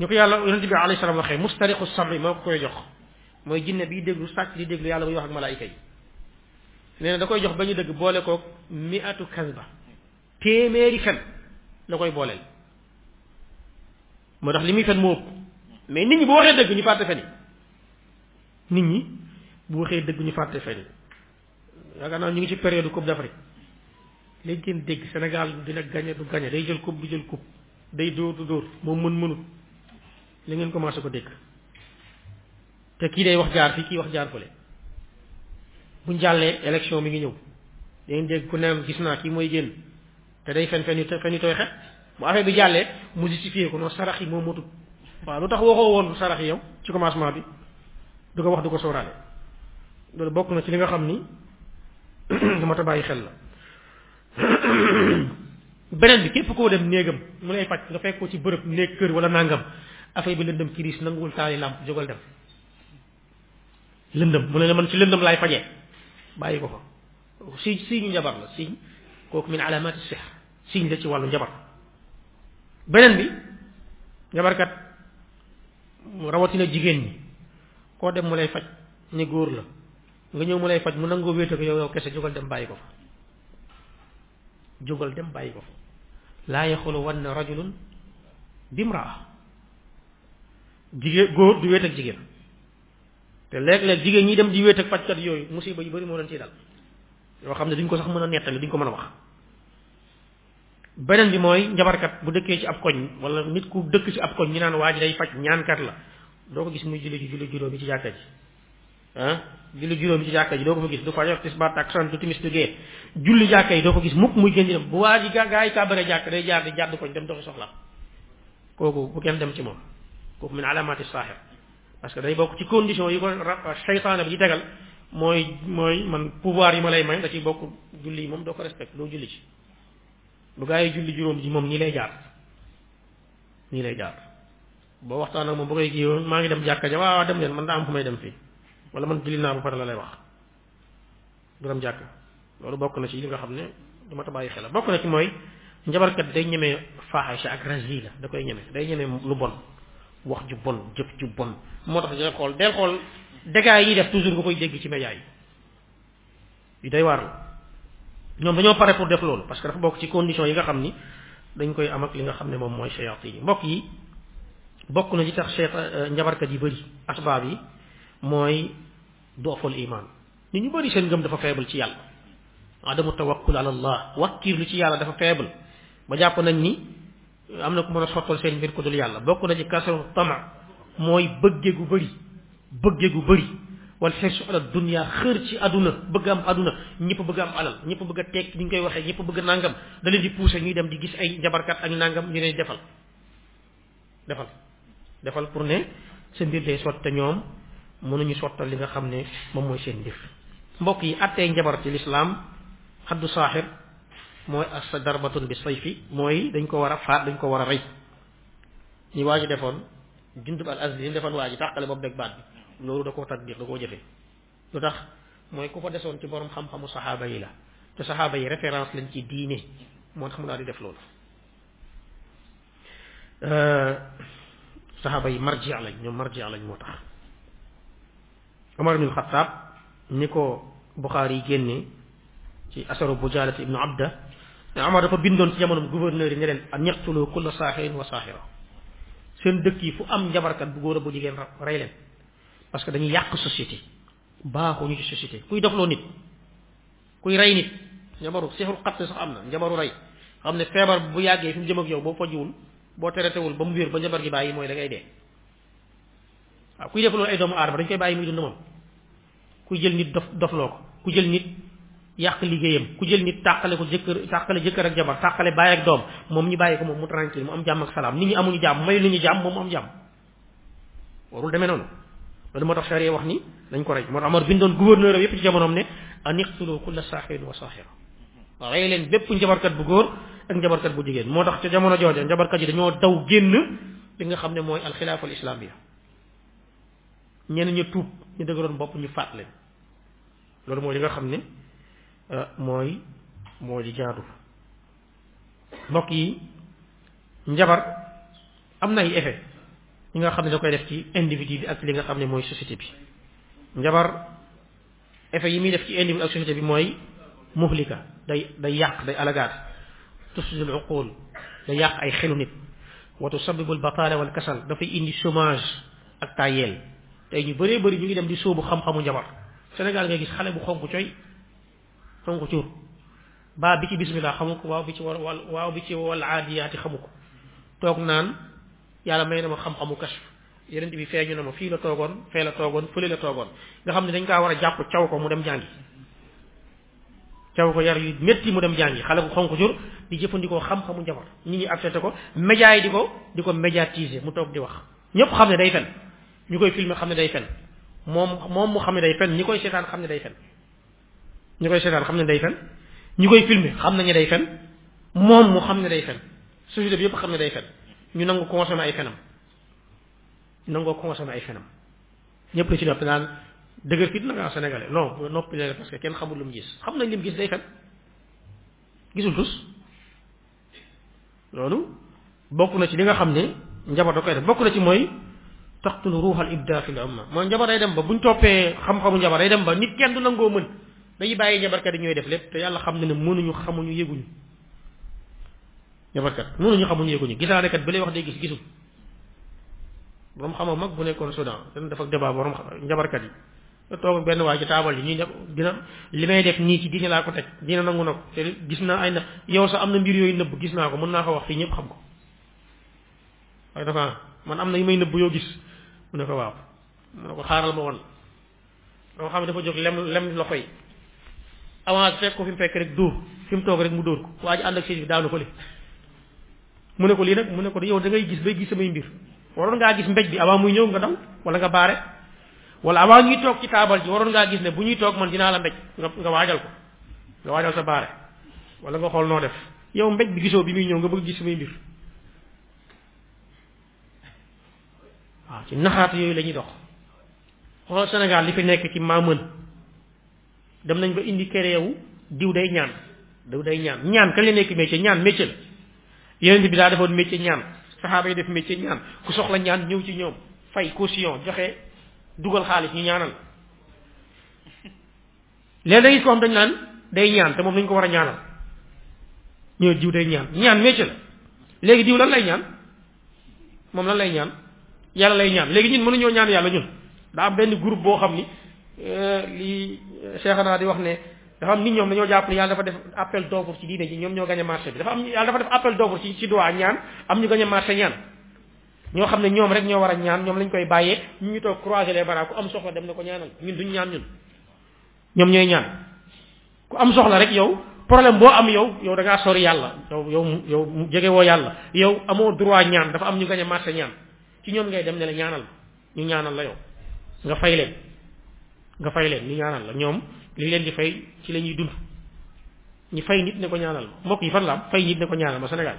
ñu ko yàlla yonente bi alayhi salaam waxee mustariqu sam'i moo ko koy jox mooy jinne biy déglu sàcc di déglu yàlla muy wax ak malaayika yi nee na da koy jox ba ñu dëgg boole koog miatu kasba téeméeri fen la koy booleel moo tax li muy fen moo ëpp mais nit ñi bu waxee dëgg ñu fàtte fen yi nit ñi bu waxee dëgg ñu fàtte fen yi yaakaar naa ñu ngi ci période coupe d'Afrique léegi ngeen dégg Sénégal dina gagné du gagné day jël coupe du jël coupe day dóor du dóor moom mën mënut li ngeen commencé ko dégg te kii day wax jaar fii kii wax jaar fële buñ jàllee élection mi ngi ñëw dañ dégg ku ne gis naa kii mooy génn te day fen fen yu fen yu tooy xet bu affaire bi jàllee mu justifié ko non sarax yi moo matut waaw lu tax waxoo woon sarax yi yow ci commencement bi du ko wax du ko sóoraale loolu bokk na ci li nga xam ni dama ta bàyyi xel la beneen bi képp koo dem néegam mu lay faj nga fekk ko ci bërëb néeg kër wala nangam affaire bi lëndëm kiris nanguwul taali làmp jógal dem lëndëm mu ne la man ci lëndëm laay fajee bàyyi ko fa si signe njabar la signe kooku min alaamaati sihr signe la ci wàllu njabar beneen bi njabarkat rawatina jigéen ñi koo dem mu lay faj ni góor la nga ñëw mu lay faj mu nangoo wéete ko yow yow kese jógal dem bàyyi ko fa jógal dem bàyyi ko fa laa yaxulu wanna rajulun bimraa jigéen góor du wéet ak jigéen te léeg-léeg jigéen ñi dem di wéet ak fajkat yooyu musiba yu bari moo leen ciy dal yoo xam ne duñ ko sax mën a nettali duñ ko mën a wax beneen bi mooy njabarkat bu dëkkee ci ab koñ wala nit ku dëkk ci ab koñ ñu naan waa ji day faj ñaankat la doo ko gis muy julli ji julli juróom yi ci jàkka ji ah julli juróom ci jàkka ji doo ko fa gis du fajar tisbaar takkusaan du timis du gee julli jàkka yi doo ko gis mukk muy gën di dem bu waa ji gaa gaa yi kàbbare jàkk day jaar di jàdd koñ dem doxi soxla kooku bu kenn dem ci moom kooku min alamaati saaxir parce que day bokk ci condition yi ko seytaane bi di tegal mooy mooy man pouvoir yi ma lay may da ciy bokk julli yi moom doo ko respecté doo julli ci bu gaa yi julli juróom ji moom nii lay jaar nii lay jaar boo waxtaan ak moom ba koy kii maa ngi dem jàkka ja waaw waaw dem leen man daa am fu may dem fii wala man julli naa ba pare la lay wax du dem jàkka loolu bokk na ci li nga xam ne du ma ta bàyyi xel bokk na ci mooy njabarkat day ñemee faaxaysa ak razila da koy ñeme day ñeme lu bon wax ju bon jëf ju bon moo tax del xool del xool dégâts yi ñuy def toujours nga koy dégg ci média yi yu day waar la ñoom dañoo pare pour def loolu parce que dafa bokk ci condition yi nga xam ni dañ koy am ak li nga xam ne moom mooy shayaati yi mbokk yi bokk na ci tax cheikh njabarkat yi bëri asbaab yi mooy doofal iman nit ñu bëri seen ngëm dafa faible ci yàlla adamu tawakkul ala allah wakkiirlu ci yàlla dafa faible ba jàpp nañ ni am na ku mën a sottal seen mbir ku dul yàlla bokk na ci kasru tama mooy bëgge gu bëri bëgge gu bëri wal xirsu ala dunia xër ci aduna bëgg am aduna ñëpp bëgg am alal ñëpp bëgg a tekk ni ñu koy waxee ñëpp bëgg nangam da leen di poussé ñuy dem di gis ay njabarkat ak nangam ñu leen defal defal defal pour ne sa mbir day sott te ñoom mënuñu sottal li nga xam ne moom mooy seen mbir mbokk yi attey njabar ci lislaam xaddu saaxir mooy asa darbatun bi sayfi mooy dañ ko war a faat dañ ko war a rey ñi waa ji defoon jundub al asli yi defoon waa ji tàqale boobu deg baat bi loolu da koo tatbiq da koo jëfe lu tax mooy ku fa desoon ci borom xam-xamu saxaaba yi la te saxaaba yi référence lañ ci diine moo tax mu daal di def loolu saxaaba yi marji lañ ñoom marji lañ moo tax Omar ibn Xattaab ni ko Buxaari yi génne ci asaru bu jaalati ibnu abda ne Omar dafa bindoon ci jamono gouverneur yi ne leen an yaqtulu kulla saaxirin wa saaxira seen dëkk yi fu am njabarkat bu góor a bu jigéen rey leen parce que dañuy yàq société baaxuñu ci société kuy dofloo nit kuy rey nit njabaru seexul xat sax am na njabaru rey xam ne feebar bu yàggee fi mu jëm ak yow boo fajuwul boo teretewul ba mu wér ba njabar gi bàyyi mooy da ngay dee waaw kuy def loolu ay doomu aadama dañ koy bàyyi muy dund moom ku jël nit dof dofloo ko ku jël nit yàq liggéeyam ku jël nit tàqale ko jëkkër tàqale jëkkër ak jabar tàqale bàyyi ak doom moom ñu bàyyi ko moom mu tranquille mu am jàmm ak salaam nit ñi amuñu jàmm mayu nit ñi jàmm moom mu am jàmm warul demee noonu loolu moo tax charia wax ni nañ ko rey moo tax Omar bindoon gouverneur am yépp ci jamonoom ne an iqtulu kulla saaxirin wa saaxira rey leen bépp njabarkat bu góor ak njabarkat bu jigéen moo tax ca jamono jooja njabarkat yi dañoo daw génn li nga xam ne mooy alxilaafa al islaamiya ñenn ñu tuub ñu dëgëroon bopp ñu faat leen loolu mooy li nga xam ne mooy moo di jaadu mbokk yi njabar am na ay effet yi nga xam ne da koy def ci individu bi ak li nga xam ne mooy société bi njabar effet yi muy def ci individu ak société bi mooy muhlika day day yàq day alagaat tufsidul uqul day yàq ay xelu nit wa tusabibu al batala wal kasal dafay indi chômage ak tayel tey ñu bëree bëri ñu ngi dem di sóobu xam-xamu njabar Sénégal ngay gis xale bu xonk coy xonq cuur baa bi ci bismillah xamu ko waaw bi ci wal waaw bi ci wal aadiyaati xamu ko toog naan yàlla may na ma xam-xamu kashf yonent bi feeñu na ma fii la toogoon fee la toogoon fële la toogoon nga xam ne dañ kaa war a jàpp caw ko mu dem jàngi caw ko yar yu métti mu dem jàngi xale bu xonq jur di jëfandikoo xam-xamu njaboot nit ñi accepté ko média yi di ko di ko médiatiser mu toog di wax ñëpp xam ne day fen ñu koy filmer xam ne day fen moom moom mu xam ne day fen ñi koy seetaan xam ne day fen ñu koy seetaan xam ne day fen ñu koy filmer xam nañu day fen moom mu xam ne day fen société bi yëpp xam ne day fen ñu nangu consommer ay fenam nangoo consommer ay fenam ñëpp la ci noppi naan dëgër fit na nga sénégalais non noppi leen parce que kenn xamul lu mu gis xam nañ li mu gis day fen gisul tus loolu bokk na ci li nga xam ne njaboot da koy def bokk na ci mooy taqtul ruuxal ibda fi l umma mooy njaboot day dem ba buñ toppee xam-xamu njaboot day dem ba nit kenn du nangoo mën dañuy bàyyi njabarkat yi ñooy def lépp te yàlla xam na ne mënuñu xamuñu yëguñu njabarkat mënuñu xamuñu yëguñu gisaanekat bi lay wax day gis gisul borom xam-xam mag bu nekkoon Soudan dañ def ak débat borom njabarkat yi nga toog ak benn waay ci taabal yi ñuy def dina li may def nii ci diine laa ko teg dina nangu na ko te gis naa ay na yow sax am na mbir yooyu nëbb gis naa ko mën naa ko wax fii ñëpp xam ko waaye dafa man am na yu may nëbb yoo gis mu ne ko waaw mu ne ko xaaral ma woon loo xam ne dafa jóg lem lem loxo yi avance fekk ko fi mu fekk rek dóor fi mu toog rek mu dóor ko waa ji ànd ak seen bi daanu ko li mu ne ko lii nag mu ne ko yow da ngay gis bay gis samay mbir waroon ngaa gis mbéj bi avant muy ñëw nga daw wala nga baare wala avant ñuy toog ci taabal ji waroon ngaa gis ne bu ñuy toog man dinaa la mbéj nga nga waajal ko nga waajal sa baare wala nga xool noo def yow mbéj bi gisoo bi muy ñëw nga bëgg gis samay mbir waaw ci naxaat yooyu la ñuy dox xool Sénégal li fi nekk ci maa mën dem nañ ba indi kereewu diw day ñaan diw day ñaan ñaan kañ la nekk métier ñaan métier la yeneen bi daa defoon métier ñaan saxaaba yi def métier ñaan ku soxla ñaan ñëw ci ñoom fay caution joxe dugal xaalis ñu ñaanal léegi da gis ko xam dañ naan day ñaan te moom dañ ko war a ñaanal ñëw diw day ñaan ñaan métier la léegi diw lan lay ñaan moom lan lay ñaan yàlla lay ñaan léegi ñun mënuñoo ñaan yàlla ñun daa am benn groupe boo xam ni euh, li Cheikhana di wax ne dafa am nit ñoom dañoo jàpp ne yàlla dafa def appel d'offre ci diine ji ñoom ñoo gagné marché bi dafa am yàlla dafa def appel d'offre ci ci droit ñaan am ñu gagné marché ñaan ñoo xam ne ñoom rek ñoo war a ñaan ñoom lañ koy bàyyee ñu ñu toog croiser les bras ku am soxla dem na ko ñaanal ñun duñ ñaan ñun ñoom ñooy ñaan ku am soxla rek yow problème boo am yow yow da ngaa sori yàlla yow yow yow jege woo yàlla yow amoo droit ñaan dafa am ñu gañe marché ñaan ci ñoom ngay dem ne la ñaanal ñu ñaanal la yow nga fay leen nga fay leen ñu ñaanal la ñoom li leen di fay ci la ñuy dund ñu fay nit ne ko ñaanal ma mbokk yi fan la am fay nit ne ko ñaanal ma Sénégal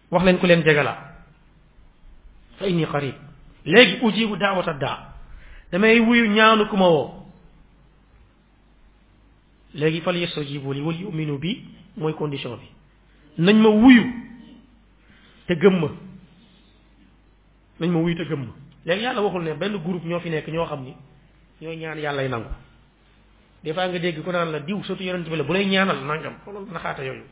wax leen ku leen jege la fa inni qarib léegi ujibu daawata daa damay wuyu ñaanu ku ma woo léegi fal yastajibu li wal yuminu bi mooy condition bi nañ ma wuyu te gëm ma nañ ma wuyu te gëm ma léegi yàlla waxul ne benn groupe ñoo fi nekk ñoo xam ni ñooy ñaan yàllay nangu des fois nga dégg ku naan la diw sotu yonent bi la bu lay ñaanal nangam xoolal naxaata yooyu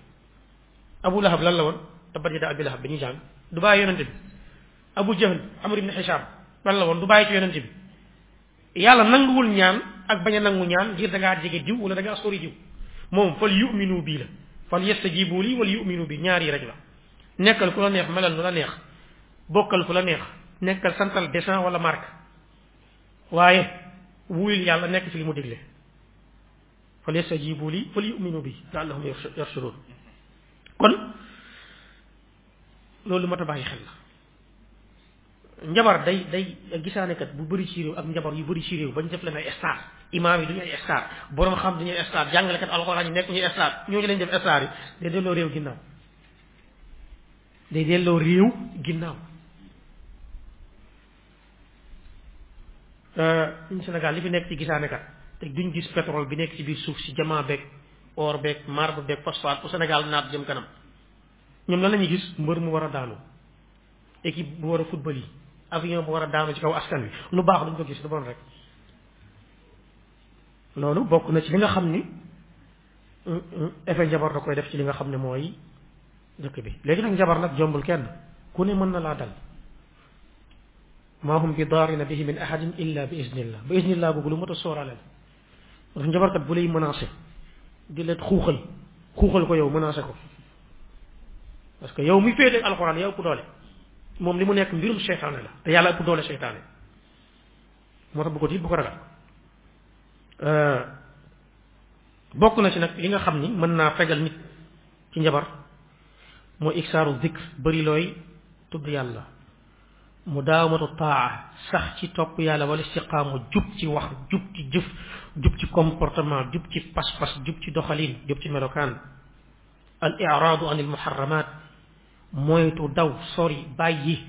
abu lahab lan la woon tabat yada abi lahab bi ñuy jàng du bàyyi yonent bi abu jahl amr ibn hisham lan la woon du bàyyi ci yonent bi yàlla nanguwul ñaan ak bañ a nangu ñaan ngir da ngaa jege diw wala da ngaa sori diw moom fal yuminu bii la fal yastajibu lii wala yuminu bi ñaar yi rek la nekkal ku la neex melal nu la neex bokkal ku la neex nekkal santal dessin wala marque waaye wuyul yàlla nekk ci li mu digle fal yastajibu li fal yuminu bi laallahum yarshudun kon loolu mat a bàyyi xel la njabar day day gisaanekat bu bëri ci réew ak njabar yu bëri ci réew bañ def leen ay star imaam yi du ñu ay star borom xam du ñu ay star jàngalekat alxuraan yi nekk ñu star ñooñu lañ def star yi day delloo réew ginnaaw day delloo réew ginnaaw suñ Sénégal li fi nekk ci gisaanekat te duñ gis pétrole bi nekk ci biir suuf si jamaa beeg or beeg marbre beeg phosphate bu Sénégal naat jëm kanam ñoom lan la ñuy gis mbër mu war a daanu équipe bu war a football yi avion bu war a daanu ci kaw askan wi lu baax duñ ko gis lu bon rek loolu bokk na ci li nga xam ni effet njaboot da koy def ci li nga xam ne mooy dëkk bi léegi nag njabar nag jombul kenn ku ne mën na laa dal maa hum bi daarina bihi min ahadin illa bi iznillah bi iznillah googu lu mot a sóoraale la ndax njabarkat bu lay menacé di la xuuxal xuuxal ko yow menacé ko parce que yow mi féete alxuraan yow ëpp doole moom li mu nekk mbirum seytaane la te yàlla ëpp doole seytaane moo tax bu ko tiit bu ko ragal bokk na ci nag li nga xam ni mën naa fegal nit ci njabar mooy iksaaru zikr bëri looy tudd yàlla mu daawamatu taa sax ci topp yàlla wala istiqaamu jub ci wax jub ci jëf jub ci comportement jub ci pas-pas jub ci doxalin jub ci melokaan al iraadu an il muharramat moytu daw sori bàyyi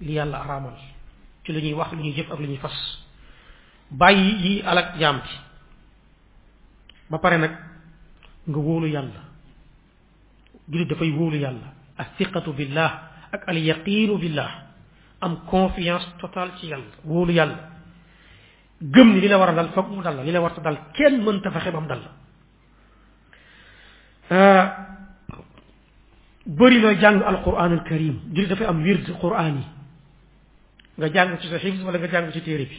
li yàlla araamal ci lu ñuy wax lu ñuy jëf ak lu ñuy fas bàyyi yi alak jaam bi ba pare nag nga wóolu yàlla jullit dafay wóolu yàlla ak siqatu billah ak al yaqiinu billah am confiance totale ci yàlla wóolu yàlla gëm ni li la war a dal foog mu dal la li la war a dal kenn mënta fexe ba mu dal la bëri looy jàng alquranul karim jullit dafay am wird quran yi nga jàng ci sa xifs wala nga jàng ci téere bi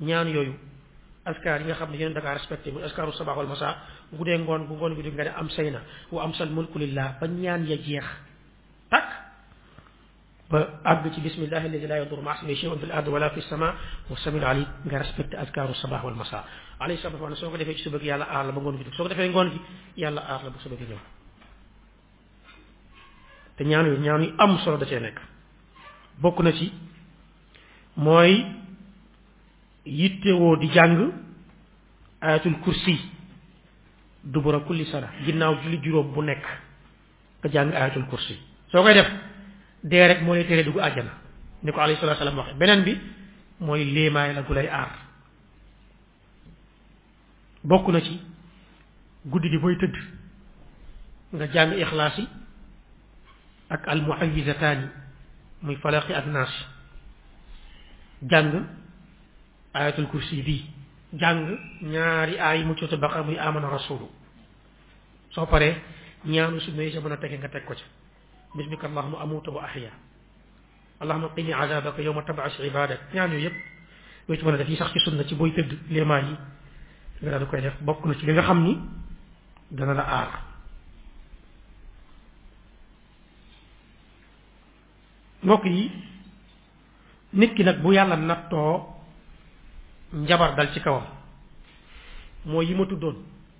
ñaan yooyu askar yi nga xam ne yéen da ngaa respecté muy askaru sabaax wal masaa bu guddee ngoon bu ngoon guddi nga ne am say na wa am sal mulku lillah ba ñaan ya jeex tak ba àgg ci bismillahi alladi la yadur ma asmi shay'un fil ard wala fi sama wa samil ali nga respecté askaru sabaax wal masaa alayhi salaatu wa soo ko defee ci suba gi yàlla aar la ba ngoon gi soo ko defee ngoon gi yàlla aar la ba suba gi ñëw te ñaan yu ñaan yu am solo da cee nekk bokk na ci mooy yittewoo di jàng ayatul kursi dubura kulli sala ginnaaw julli juróom bu nekk nga jàng ayatul kursi soo koy def dee rek moo lay tere dugg àjjana ni ko alayhi salaatu salaam waxe beneen bi mooy léemaay la gu lay aar bokk na ci guddi gi booy tëdd nga jàng ixlaas yi ak al muawizataani muy falaqi ak naas jàng ayatul kursi bii jàng ñaari aay mu cota baqara muy amana rasulu soo paree ñaanu su may sa mën a tege nga teg ko ca bismika allahuma amuta wa ahya allahuma qini adabaka yowma tabaas ibadak ñaan yooyu yëpp yooyu ci mën a def yi sax ci sunna ci booy tëdd léemaa yi nga daal di koy def bokk na ci li nga xam ni dana la aar mbokk yi nit ki nag bu yàlla nattoo njabar dal ci kawam mooy yi ma tuddoon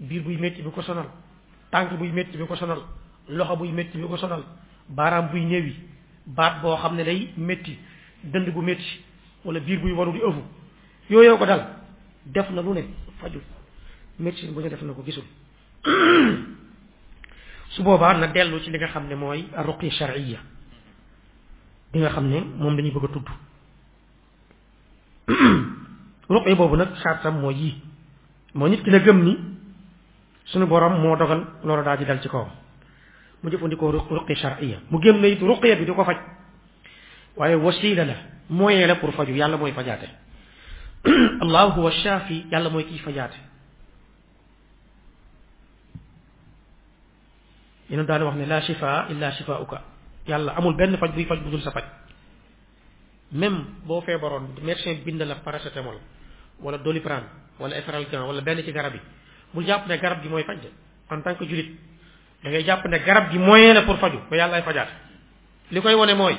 biir buy métti bi ko sonal tànk buy métti bi ko sonal loxo buy métti bi ko sonal baaraam buy ñëwi baat boo xam ne day métti dënd bu métti wala biir buy waru di ëfu yooyoo ko dal def na lu ne fajul médecine bu ñu def na ko gisul su boobaa na dellu ci li nga xam ne mooy ruqi charia bi nga xam ne moom dañuy bëgg a tudd ruqya boobu nag sartam mooy yii moo nit ki na gëm ni suñu borom moo dogal loolu daal di dal ci kawam mu jëfandikoo ruqya shar'iyya mu gëm na it ruqya bi di ko faj waaye wasiila la moyen la pour faju yàlla mooy fajaate allahu huwa shaafi yàlla mooy kiy fajaate yéen daal wax ne la shifaa illa shifaauka yàlla amul benn faj buy faj bu dul sa faj même boo feebaroon médecin bind la paracétamol wala doliprane wala efferalgan wala benn ci garab yi bu jàpp ne garab gi mooy faj de en tant que julit da ngay jàpp ne garab gi moyen la pour faju ba yàlla ay fajaat li koy wone mooy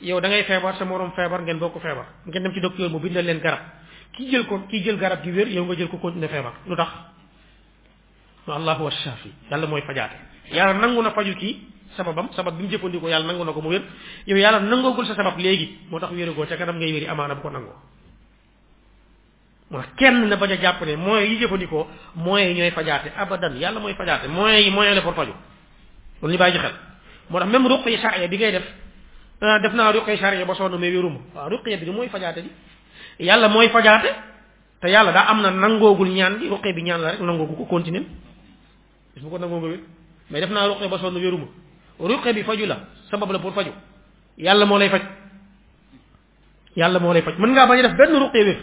yow da ngay feebar sa morom feebar ngeen bokk feebar ngeen dem ci docteur mu bindal leen garab ki jël ko ki jël garab gi wér yow nga jël ko continuer feebar lu tax ma allahu wa shafi yàlla mooy fajaate yàlla nangu na faju ci sababam sabab bi mu jëfandikoo yàlla nangu na ko mu wér yow yàlla nangoogul sa sabab léegi moo tax wéragoo ca kanam ngay wéri amaana bu ko nangoo moo tax kenn na bañ a jàpp ne moyens yi jëfandikoo moyens yi ñooy fajaate abadan yàlla mooy fajaate moyens yi moyens la pour faju loolu ñu bàyyi ci xel moo tax même ruqi charia bi ngay def ah def naa ruqi charia ba sonn mais wéruma waaw ruqi bi di mooy fajaate ji yàlla mooy fajaate te yàlla daa am na nangoogul ñaan gi ruqee bi ñaan la rek nangoogu ko continuer bis bu ko nangoo nga wér mais def naa ruqee ba sonn wéruma ruqee bi faju la sabab la pour faju yàlla moo lay faj yàlla moo lay faj mën ngaa bañ a def benn ruqee wér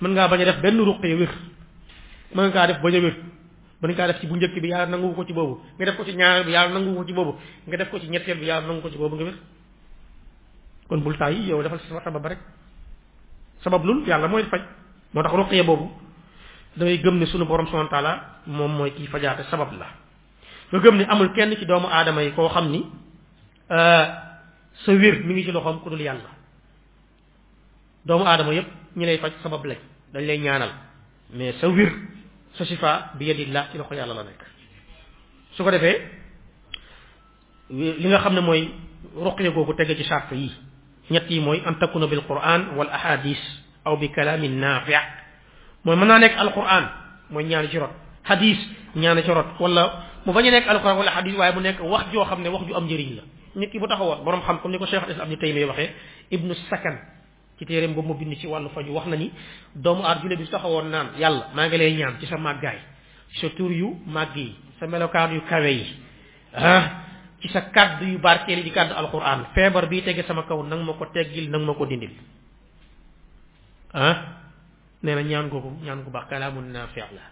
mën ngaa bañ a def benn ruqee wér mën ngaa def bañ a wér mën ngaa def ci bu njëkk bi yàlla nangu ko ci boobu nga def ko ci ñaar bi yàlla nangu ko ci boobu nga def ko ci ñetteel bi yàlla nangu ko ci boobu nga wér kon bul tàyyi yow defal sa sabab rek sabab lul yàlla mooy faj moo tax ruqee boobu da ngay gëm ne sunu borom subhanahu wa taala moom mooy kii fajaate sabab la nga gëm ne amul kenn ci doomu aadama yi koo xam ni sa wér mi ngi ci loxoom ku dul yàlla doomu aadama yépp ñi lay faj sabab lañ dañ lay ñaanal mais sa wér sa shifa bi yadillah ci loxo yàlla la nekk su ko defee li nga xam ne mooy ruqya googu tege ci charte yi ñett yi mooy an takuna bil quran wal ahadis aw bi kalaamin naafi mooy mën naa nekk alquran mooy ñaari ci rot hadis ñaari ci rot wala mu bañ a nekk alquran wala hadis waaye mu nekk wax joo xam ne wax ju am njëriñ la nit ki bu taxawoon borom xam comme ni ko cheikh al islam ni taymi waxee ibnu sakan ci téeréem boobu mu bind ci wàllu faju wax na ni doomu aar jule bi su taxawoon naan yàlla maa ngi lay ñaan ci sa màggaay sa tur yu màgg yi sa melokaan yu kawe yi ah ci sa kàddu yu barkeel yi di kàddu alquran feebar bii tege sama kaw nang ma ko teggil nang ma ko dindil ah nee na ñaan googu ñaan gu baax kalaamun naafi la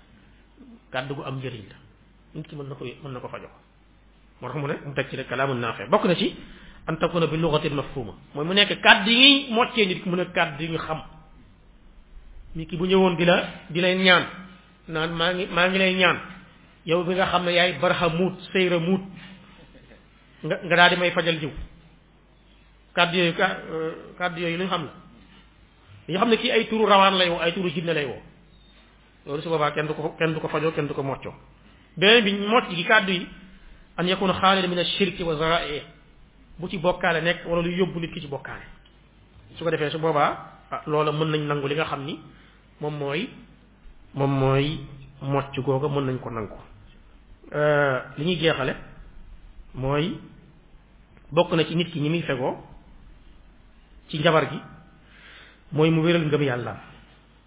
kàddu gu am njëriñ la nit ki mën na ko mën na ko fajoo moo tax mu ne mu teg ci ne kalaamu naafe bokk na ci an takuna bi lugatil mafhuma mooy mu nekk kàddu yi ngay moccee nit ki mu nekk kàddu yi nga xam nit ki bu ñëwoon di la di lay ñaan naan maa ngi maa ngi lay ñaan yow bi nga xam ne yaay barxa muut seyra muut nga nga daal di may fajal jiw kàddu yooyu ka kàddu yooyu lu ñu xam la dañu xam ne kii ay turu rawaan lay woo ay turu jinne lay woo loolu su boobaa kenn du ko kenn du ko fajoo kenn du ko moccoo beneen bi mocc gi kàddu yi an yakuna xaalida min ashirki wa zara'i bu ci bokkaale nekk wala lu yóbbu nit ki ci bokkaale su ko defee su boobaa ah loola mën nañ nangu li nga xam ni moom mooy moom mooy mocc googa mën nañ ko nangu li ñuy jeexale mooy bokk na ci nit ki ñi muy fegoo ci njabar gi mooy mu wéral ngëm yàllaam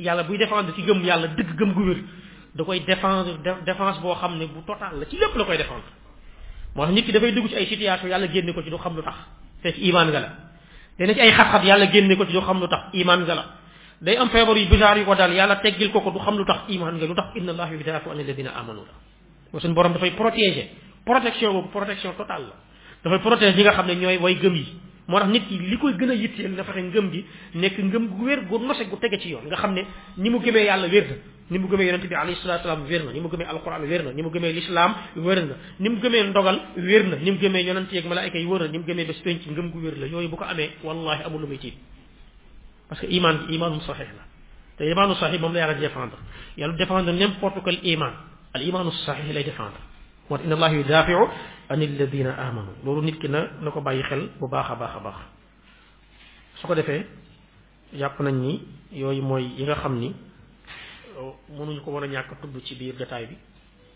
yàlla buy défendre ci gëm yàlla dëgg gëm gu wér da koy défendre défense boo xam ne bu total la ci lépp la koy défendre moo tax nit ki dafay dugg ci ay situation yàlla génne ko ci du xam lu tax fekk iman nga la dana ci ay xat-xat yàlla génne ko ci du xam lu tax iman nga la day am feebar yu bizarre yu ko dal yàlla teggil ko ko du xam lu tax iman nga lu tax inna allah yudafi an alladina amanu la ba suñu borom dafay protéger protection boobu protection totale la dafay protéger yi nga xam ne ñooy way gëm yi moo tax nit ki li koy gën a yitteel na fexe ngëm gi nekk ngëm gu wér gu nose gu tege ci yoon nga xam ne ni mu gëmee yàlla wér na ni mu gëmee yonente bi alayhi salatu salaam wér na ni mu gëmee alquran wér na ni mu gëmee l'islam wér na ni mu gëmee ndogal wér na ni mu gëmee yonente yeeg malaayika yi wér na ni mu gëmee bés penc ngëm gu wér la yooyu bu ko amee wallahi amul lu muy tiit parce que iman bi imanum saxix la te imaanu saxix moom la yàlla di défendre yàlla défendre n'importe quel iman al imaanu saxix lay défendre moo tax inna allah yudafiu an alladina amanu loolu nit ki na na ko bàyyi xel bu baax a baax a baax su ko defee jàpp nañ ni yooyu mooy yi nga xam ni mënuñu ko war a ñàkk tudd ci biir jotaay bi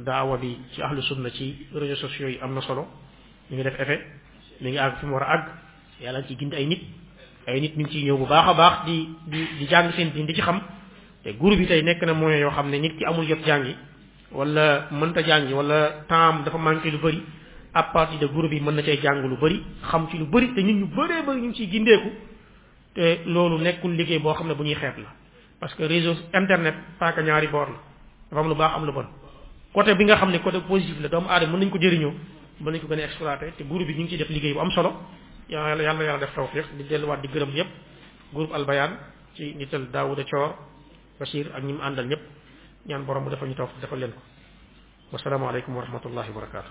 daawa bi ci ahlu sunna ci réseaux sociaux yi am na solo ñu ngi def effet mi ngi àgg fi mu war a àgg yàlla ci gindi ay nit ay nit ñu ngi ciy ñëw bu baax a baax di di di jàng seen diin di ci xam te groupe yi tey nekk na moyen yoo xam ne nit ki amul jot jàngi wala mënta jàngi wala temps dafa manqué lu bëri à partir de groupe yi mën na cay jàng lu bëri xam ci lu bëri te nit ñu bëree bëri ñu ngi ciy gindeeku te loolu nekkul liggéey boo xam ne bu ñuy xeet la parce que réseau internet paaka ñaari boor la dafa am lu baax am lu bon côté bi nga xam ne côté positif la doomu aadama mën nañu ko jëriñoo mën nañu ko gën a exploité te groupe bi ñu ngi ciy def liggéey bu am solo yàlla yàlla yàlla def tawfiq di delluwaat di gërëm ñëpp groupe albayaan ci nital daawuda coor basir ak ñi mu àndal ñëpp ñaan borom bu defal ñu tawfiq defal leen ko wasalaamaaleykum wa rahmatullahi wa barakaatu